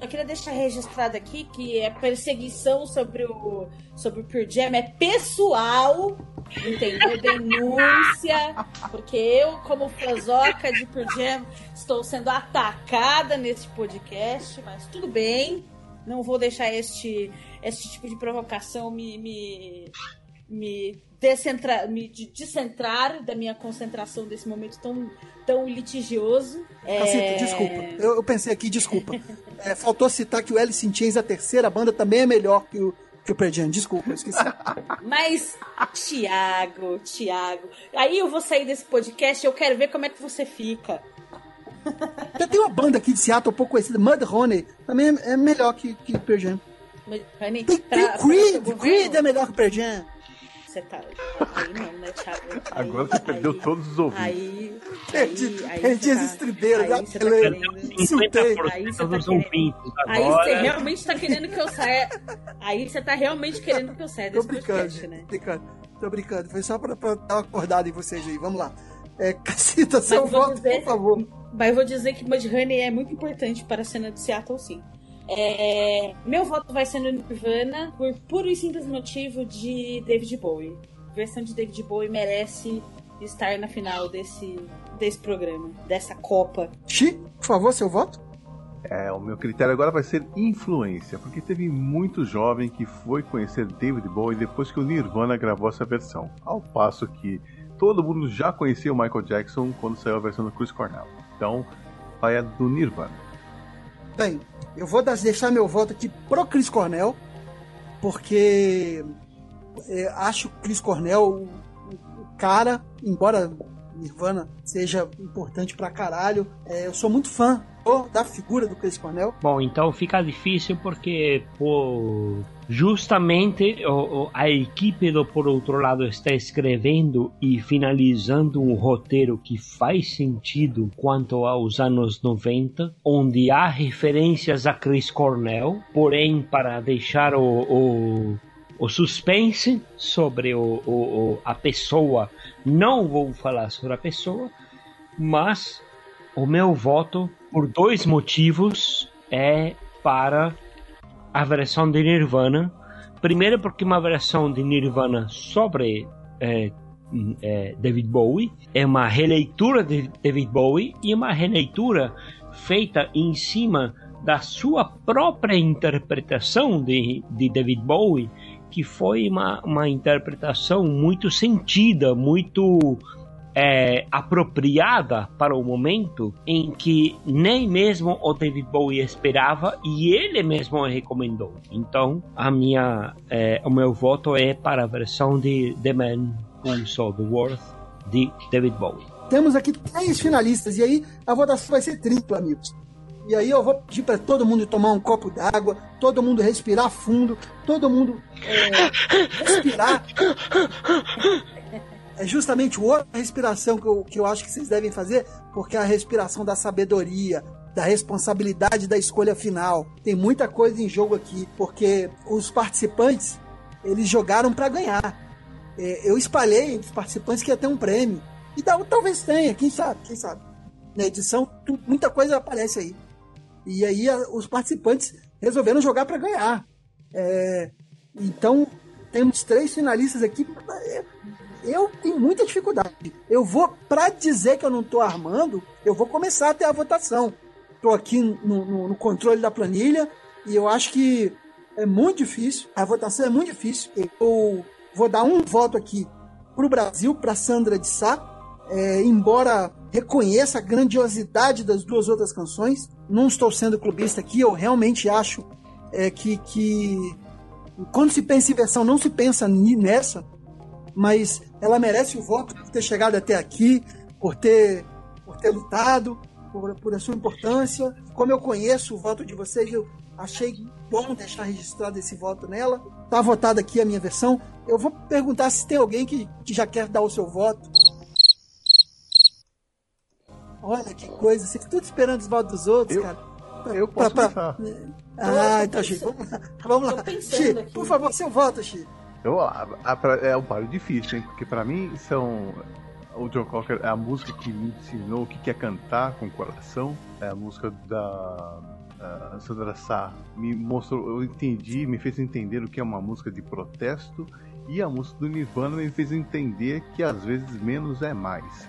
J: Eu queria deixar registrado aqui que é perseguição sobre o sobre o Pearl Jam é pessoal, entendeu? Denúncia, porque eu como fãzoca de Pearl Jam estou sendo atacada nesse podcast, mas tudo bem. Não vou deixar este, este tipo de provocação me, me me, descentra, me descentrar da minha concentração desse momento tão, tão litigioso.
A: Cacita, é... desculpa. Eu, eu, pensei aqui, desculpa. É, faltou citar que o Alice in Chains, a terceira banda, também é melhor que o, que o Perdian. Desculpa, eu esqueci.
J: Mas, Tiago, Tiago, aí eu vou sair desse podcast e eu quero ver como é que você fica.
A: Tem uma banda aqui de Seattle um pouco conhecida, Mudhoney, também é, é melhor que, que Pearl Jam.
J: Honey,
A: tem,
J: pra,
A: tem Creed, Creed é melhor que Pearl Jam
J: você tá. Aí não, né, Thiago? Aí,
M: Agora você perdeu
J: aí,
M: todos os ouvintes.
J: Aí.
A: Perdi, aí, perdi as tá, estribeiras,
J: tá Aí você tá querendo. Aí você realmente tá querendo que eu saia. Aí você tá realmente querendo que eu saia desse
A: Tô brincando,
J: podcast, né?
A: Tô brincando. Tô brincando. Foi só pra, pra dar uma acordada em vocês aí. Vamos lá. É, Cacita, seu voto, dizer, por favor.
J: Mas eu vou dizer que Mudhoney é muito importante para a cena de Seattle, sim. É, meu voto vai ser no Nirvana por puro e simples motivo de David Bowie versão de David Bowie merece estar na final desse, desse programa, dessa Copa.
A: Xi, por favor, seu voto?
M: É, o meu critério agora vai ser influência, porque teve muito jovem que foi conhecer David Bowie depois que o Nirvana gravou essa versão. Ao passo que todo mundo já conhecia o Michael Jackson quando saiu a versão do Chris Cornell. Então, vai a do Nirvana.
A: Bem, eu vou deixar meu voto aqui pro Chris Cornell, porque é, acho Chris Cornell o, o, cara, embora Nirvana seja importante pra caralho, é, eu sou muito fã da figura do Chris Cornell.
D: Bom, então fica difícil porque pô, justamente a equipe do Por Outro Lado está escrevendo e finalizando um roteiro que faz sentido quanto aos anos 90, onde há referências a Chris Cornell, porém para deixar o, o o suspense sobre o, o, a pessoa. Não vou falar sobre a pessoa, mas o meu voto, por dois motivos, é para a versão de Nirvana. Primeiro, porque uma versão de Nirvana sobre é, é, David Bowie é uma releitura de David Bowie e uma releitura feita em cima da sua própria interpretação de, de David Bowie que foi uma, uma interpretação muito sentida, muito é, apropriada para o momento em que nem mesmo o David Bowie esperava e ele mesmo recomendou. Então, a minha, é, o meu voto é para a versão de The Man Who Saw the World de David Bowie.
A: Temos aqui três finalistas e aí a votação vai ser tripla, amigos. E aí eu vou pedir para todo mundo tomar um copo d'água, todo mundo respirar fundo, todo mundo é, respirar. É justamente outra respiração que eu, que eu acho que vocês devem fazer, porque é a respiração da sabedoria, da responsabilidade da escolha final. Tem muita coisa em jogo aqui, porque os participantes, eles jogaram para ganhar. É, eu espalhei entre os participantes que ia ter um prêmio. E talvez tenha, quem sabe, quem sabe. Na edição, tu, muita coisa aparece aí. E aí a, os participantes resolveram jogar para ganhar. É, então, temos três finalistas aqui. É, eu tenho muita dificuldade. Eu vou, para dizer que eu não estou armando, eu vou começar a ter a votação. Estou aqui no, no, no, controle da planilha e eu acho que é muito difícil. A votação é muito difícil. Eu vou dar um voto aqui para o Brasil, para Sandra de Sá. É, embora reconheça a grandiosidade das duas outras canções, não estou sendo clubista aqui. Eu realmente acho é, que, que quando se pensa em versão, não se pensa nessa mas ela merece o voto por ter chegado até aqui, por ter, por ter lutado, por, por a sua importância. Como eu conheço o voto de vocês, eu achei bom deixar registrado esse voto nela. Tá votada aqui a minha versão. Eu vou perguntar se tem alguém que, que já quer dar o seu voto. Olha que coisa, você fica tudo esperando os votos dos outros,
M: eu,
A: cara.
M: Eu posso pra, pra...
A: Ah, então, Chico, vamos lá. Vamos lá. Chico, por favor, seu voto, Chico.
M: Eu, a, a, é um páreo difícil, hein? Porque pra mim são. O John Cocker é a música que me ensinou o que é cantar com o coração. É a música da Sandra Sá. Me mostrou, eu entendi, me fez entender o que é uma música de protesto. E a música do Nirvana me fez entender que às vezes menos é mais.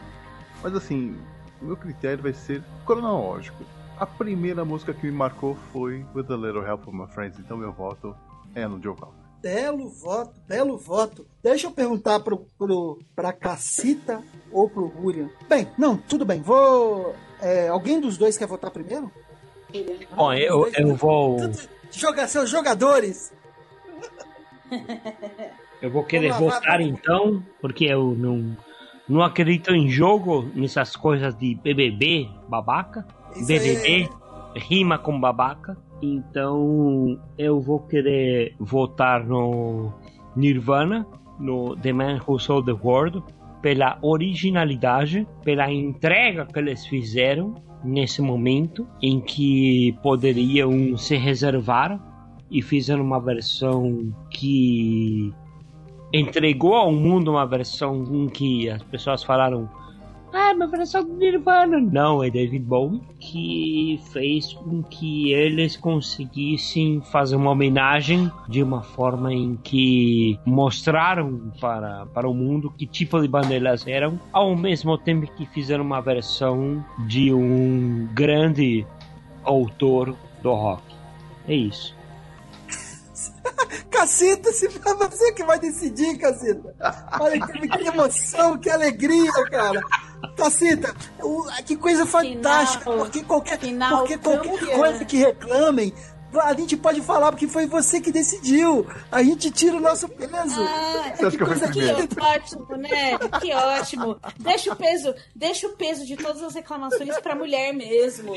M: Mas assim, o meu critério vai ser cronológico. A primeira música que me marcou foi With a Little Help from My Friends, então meu voto é no Joe Cocker.
A: Belo voto, belo voto. Deixa eu perguntar pro, pro, pra Cacita ou pro Julian. Bem, não, tudo bem. Vou. É, alguém dos dois quer votar primeiro?
D: Bom, eu, eu vou.
A: Joga seus jogadores!
D: Eu vou querer votar então, porque eu não, não acredito em jogo, nessas coisas de BBB, babaca. Isso BBB é... rima com babaca. Então eu vou querer votar no Nirvana, no The Man Who Sold the World, pela originalidade, pela entrega que eles fizeram nesse momento em que poderiam se reservar e fizeram uma versão que entregou ao mundo uma versão em que as pessoas falaram ah, uma versão do Nirvana. Não, é David Bowie que fez com que eles conseguissem fazer uma homenagem de uma forma em que mostraram para, para o mundo que tipo de banda elas eram, ao mesmo tempo que fizeram uma versão de um grande autor do rock. É isso.
A: Caceta, se for você que vai decidir, Caceta. Olha que, que emoção, que alegria, cara. Tacita, que coisa fantástica, final, porque qualquer, porque qualquer coisa que reclamem, a gente pode falar porque foi você que decidiu. A gente tira o nosso peso.
J: Ah, que, que, coisa que ótimo, né? Que ótimo. Deixa o peso, deixa o peso de todas as reclamações pra mulher mesmo.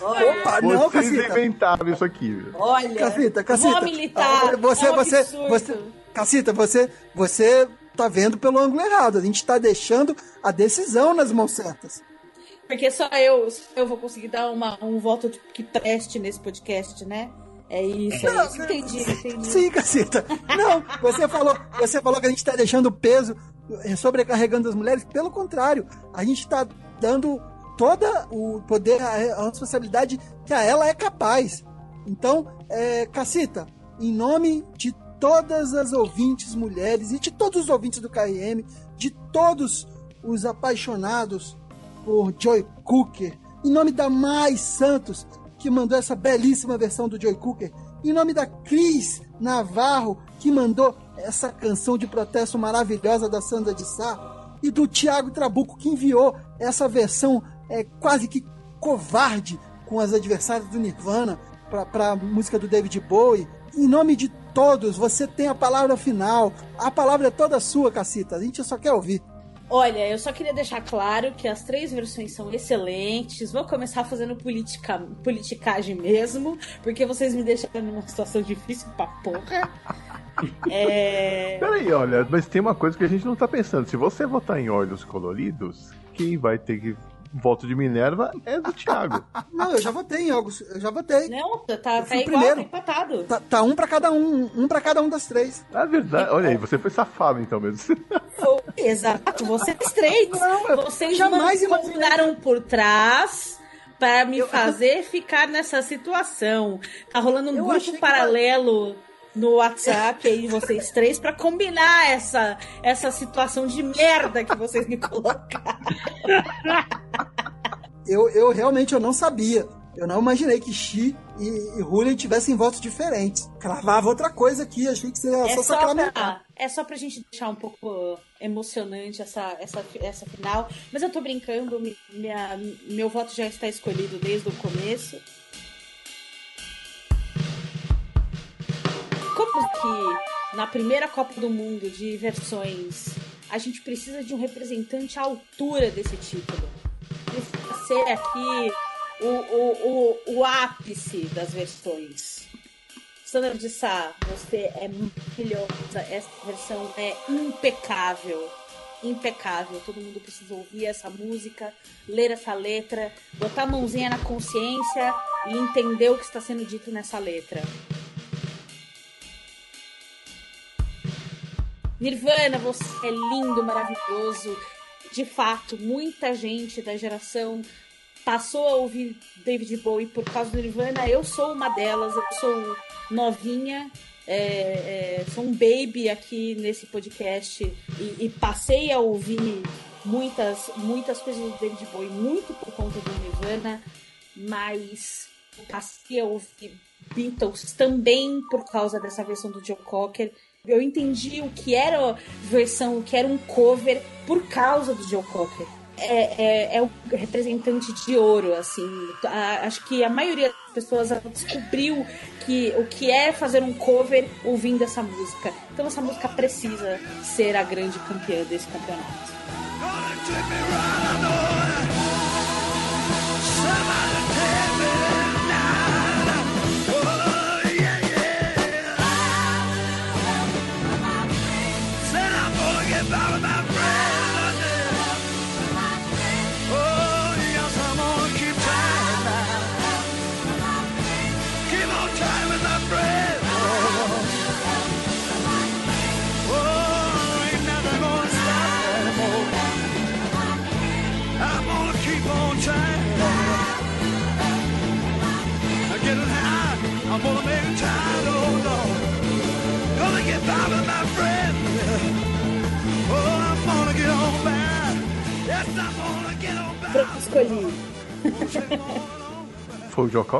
M: Olha. Opa, não, Vocês Cacita. inventaram isso aqui. Viu?
J: Olha,
A: Cacita, Cacita.
J: Vou militar.
A: Você, é um você, você, Cacita, você, você tá vendo pelo ângulo errado. A gente tá deixando a decisão nas mãos certas.
J: Porque só eu, eu vou conseguir dar uma, um voto que preste nesse podcast, né? É isso, é isso. Entendi, entendi.
A: Sim, caceta. Não, você falou, você falou que a gente está deixando peso eh, sobrecarregando as mulheres. Pelo contrário, a gente está dando todo o poder, a responsabilidade que a ela é capaz. Então, é, Cacita, em nome de todas as ouvintes mulheres e de todos os ouvintes do KRM, de todos os apaixonados por Joy Cooker, em nome da Mais Santos, que mandou essa belíssima versão do Joy Cooker, em nome da Cris Navarro, que mandou essa canção de protesto maravilhosa da Sandra de Sá, e do Thiago Trabuco, que enviou essa versão é, quase que covarde com as adversárias do Nirvana para a música do David Bowie. Em nome de todos, você tem a palavra final. A palavra é toda sua, Cacita. A gente só quer ouvir.
J: Olha, eu só queria deixar claro que as três versões são excelentes. Vou começar fazendo politica, politicagem mesmo, porque vocês me deixaram numa situação difícil pra porra. É...
M: Peraí, olha, mas tem uma coisa que a gente não tá pensando. Se você votar em olhos coloridos, quem vai ter que voto de Minerva é do Thiago.
A: Não, eu já votei em August, eu já votei.
J: Não, tá,
A: Eu
J: tá igual,
A: primeiro.
J: tá empatado.
A: Tá, tá um pra cada um, um pra cada um das três.
M: É verdade. Olha aí, você foi safado então mesmo.
J: Foi- Exato, vocês três. vocês
A: jamais
J: combinaram por trás para me fazer ficar nessa situação. Tá rolando um
A: Eu
J: grupo
A: que
J: paralelo no WhatsApp aí vocês três para combinar essa, essa situação de merda que vocês me colocaram.
A: Eu, eu realmente eu não sabia. Eu não imaginei que Xi e, e Hulen tivessem votos diferentes. Cravava outra coisa aqui, achei que você ia
J: É
A: só
J: só,
A: sacramentar.
J: pra, é só pra gente deixar um pouco emocionante essa, essa, essa final. Mas eu tô brincando, mi- minha, meu voto já está escolhido desde o começo. Como que na primeira Copa do Mundo de versões a gente precisa de um representante à altura desse título? Precisa ser aqui o, o, o, o ápice das versões. Sandra de Sá, você é maravilhosa. Essa versão é impecável. Impecável. Todo mundo precisa ouvir essa música, ler essa letra, botar a mãozinha na consciência e entender o que está sendo dito nessa letra. Nirvana, você é lindo, maravilhoso. De fato, muita gente da geração passou a ouvir David Bowie por causa do Nirvana. Eu sou uma delas, eu sou novinha, é, é, sou um baby aqui nesse podcast e, e passei a ouvir muitas, muitas coisas do David Bowie muito por conta do Nirvana, mas passei a ouvir Beatles também por causa dessa versão do Joe Cocker. Eu entendi o que era versão, o que era um cover por causa do Joe Cocker. É, é, é o representante de ouro, assim. A- acho que a maioria das pessoas descobriu que o que é fazer um cover ouvindo essa música. Então essa música precisa ser a grande campeã desse campeonato.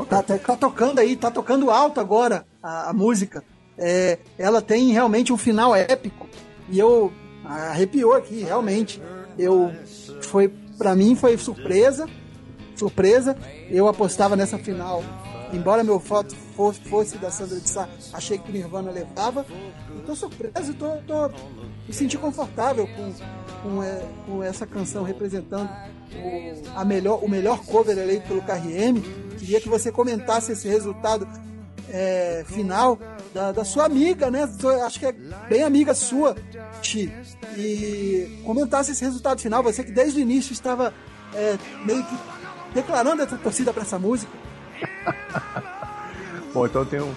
A: Tá, tá- tá tocando aí, tá tocando alto agora a, a música. É, ela tem realmente um final épico. E eu arrepiou aqui, realmente. Eu foi para mim foi surpresa, surpresa. Eu apostava nessa final. Embora meu voto fosse, fosse da Sandra de Sá, achei que o Nirvana levava. E tô surpreso, tô, tô me senti confortável com, com, é, com essa canção representando o, a melhor, o melhor cover eleito pelo KRM. Queria que você comentasse esse resultado é, final da, da sua amiga, né? Acho que é bem amiga sua, Ti. E comentasse esse resultado final, você que desde o início estava é, meio que declarando essa torcida para essa música.
M: Bom, então eu tenho.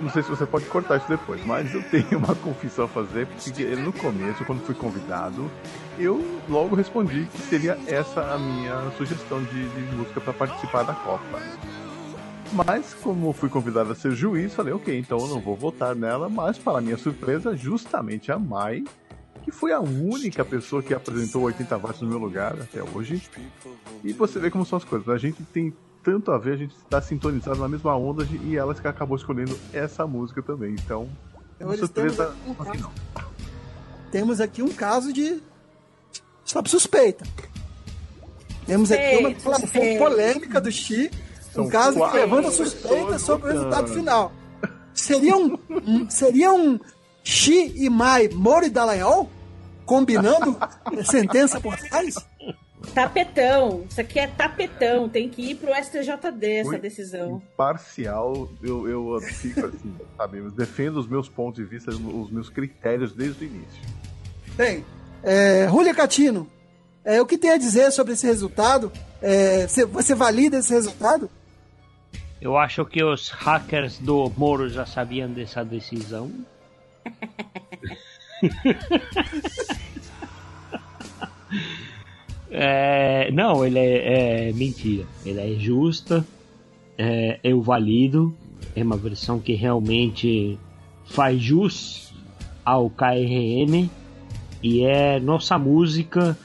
M: Não sei se você pode cortar isso depois, mas eu tenho uma confissão a fazer, porque no começo, quando fui convidado, eu logo respondi que seria essa a minha sugestão de, de música para participar da Copa. Mas, como fui convidado a ser juiz, falei, ok, então eu não vou votar nela, mas, para minha surpresa, justamente a Mai, que foi a única pessoa que apresentou 80 watts no meu lugar até hoje. E você vê como são as coisas. A gente tem tanto a ver, a gente está sintonizado na mesma onda de- e ela que acabou escolhendo essa música também. Então,
A: Então
M: uma
A: eles
M: surpresa
A: temos
M: no final.
A: Temos aqui um caso de sob suspeita. Temos aqui uma declaração polêmica do Xi, um
M: São
A: caso que levanta suspeita sobre o resultado final. Seria um, um- seria um Xi e Mai, Moro e Dallagnol? Combinando sentença por trás?
J: Tapetão. Isso aqui é tapetão. Tem que ir pro STJD essa
M: Oi?
J: decisão.
M: Parcial, eu, eu fico assim, sabe? Eu defendo os meus pontos de vista, os meus critérios desde o início.
A: Bem, é, Julia Catino, é, o que tem a dizer sobre esse resultado? É, você, você valida esse resultado?
D: Eu acho que os hackers do Moro já sabiam dessa decisão. É, não, ele é, é mentira. Ele é justa. É, eu valido. É uma versão que realmente faz jus ao KRM. E é nossa música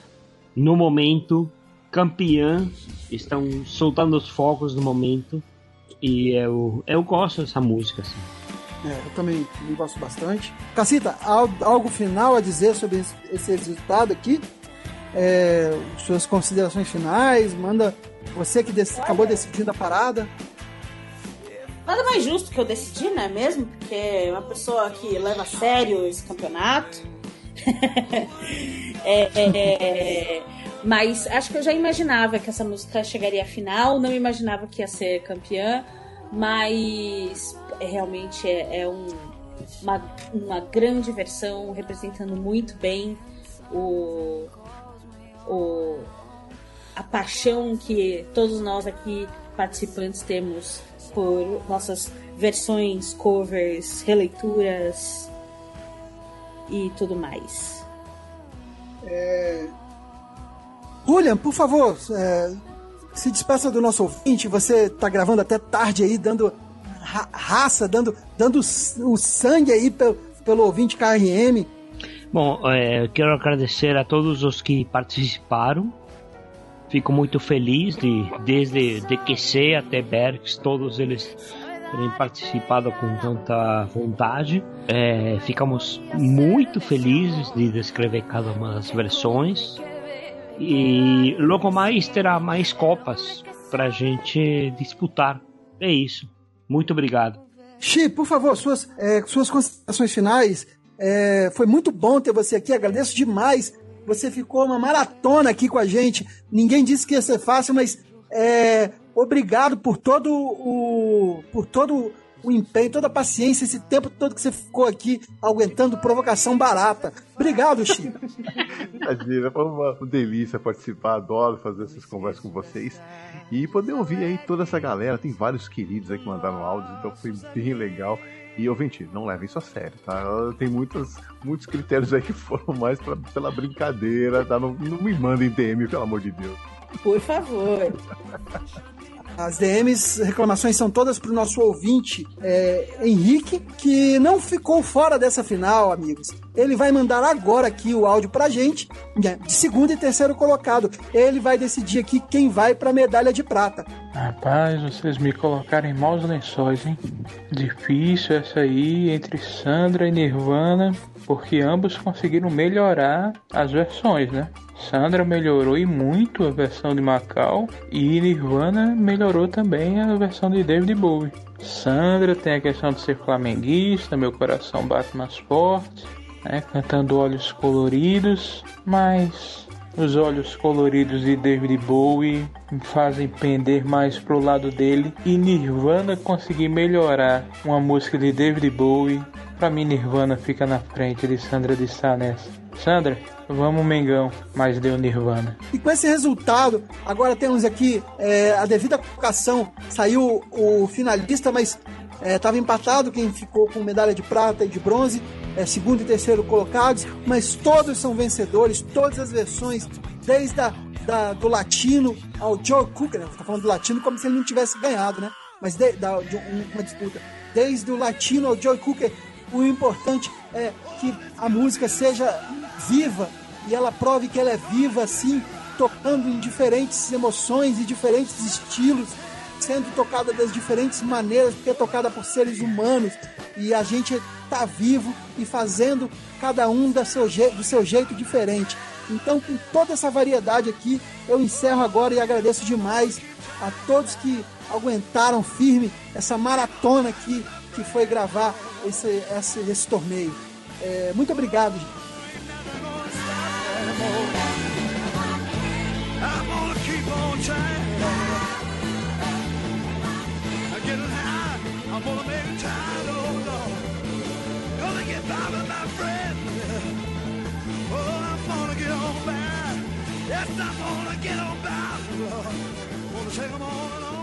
D: no momento campeã. Estão soltando os fogos no momento. E eu, eu gosto dessa música. Assim.
A: É, eu também, gosto bastante. Cacita, al- algo final a dizer sobre esse, esse resultado aqui? É, suas considerações finais? Manda você que dec- acabou decidindo a parada.
J: Nada mais justo que eu decidi, não é mesmo? Porque é uma pessoa que leva a sério esse campeonato. É, é, é, mas acho que eu já imaginava que essa música chegaria à final, não imaginava que ia ser campeã, mas realmente é, é um- uma, uma grande versão representando muito bem o, o, a paixão que todos nós aqui participantes temos por nossas versões, covers, releituras e tudo mais.
A: É... Julian, por favor, é, se despeça do nosso ouvinte. Você tá gravando até tarde aí, dando ra- raça, dando, dando o sangue aí pelo, pelo ouvinte KRM.
D: Bom, é, eu quero agradecer a todos os que participaram. Fico muito feliz de, desde de QC até Berks, todos eles terem participado com tanta vontade. É, ficamos muito felizes de descrever cada uma das versões. E logo mais terá mais copas pra gente disputar. É isso. Muito obrigado.
A: Xi, por favor, suas, é, suas considerações finais. É, foi muito bom ter você aqui, agradeço demais. Você ficou uma maratona aqui com a gente. Ninguém disse que ia ser fácil, mas é, obrigado por todo o por todo o empenho, toda a paciência, esse tempo todo que você ficou aqui aguentando provocação barata. Obrigado, Xi.
M: Imagina, foi uma delícia participar, adoro fazer essas conversas com vocês. E poder ouvir aí toda essa galera, tem vários queridos aí que mandaram áudios, então foi bem legal. E ouvinte, não levem isso a sério, tá? Tem muitos, muitos critérios aí que foram mais pra, pela brincadeira, tá? Não, não me mandem DM, pelo amor de Deus.
J: Por favor.
A: As DMs, reclamações são todas pro nosso ouvinte é, Henrique, que não ficou fora dessa final, amigos. Ele vai mandar agora aqui o áudio pra gente, né, de segundo e terceiro colocado. Ele vai decidir aqui quem vai pra medalha de prata.
Y: Rapaz, vocês me colocaram em maus lençóis, hein? Difícil essa aí entre Sandra e Nirvana, porque ambos conseguiram melhorar as versões, né? Sandra melhorou e muito a versão de Macau e Nirvana melhorou também a versão de David Bowie. Sandra tem a questão de ser flamenguista, meu coração bate mais forte, né? Cantando Olhos Coloridos, mas os olhos coloridos de David Bowie me fazem pender mais pro lado dele e Nirvana conseguir melhorar uma música de David Bowie. Pra mim, Nirvana fica na frente de Sandra de Sá nessa. Sandra, vamos Mengão, mas deu Nirvana.
A: E com esse resultado, agora temos aqui é, a devida colocação. Saiu o finalista, mas estava empatado quem ficou com medalha de prata e de bronze, é, segundo e terceiro colocados, mas todos são vencedores, todas as versões, desde a, da, do latino ao Joe Cook, né? Tá falando do latino como se ele não tivesse ganhado, né? Mas de, da, de um- uma disputa. Desde o latino ao Joe Cooker, o importante é que a música seja viva e ela prove que ela é viva assim, tocando em diferentes emoções e diferentes estilos, sendo tocada das diferentes maneiras, porque é tocada por seres humanos e a gente tá vivo e fazendo cada um da seu do seu jeito diferente. Então, com toda essa variedade aqui, eu encerro agora e agradeço demais a todos que aguentaram firme essa maratona aqui que foi gravar esse, esse, esse torneio. É, muito obrigado, gente.
Z: Getting high, I'm gonna make it time, oh Lord. Gonna get by with my friend. Oh, I'm gonna get on by. Yes, I'm gonna get on by, Lord. Gonna take 'em on and on.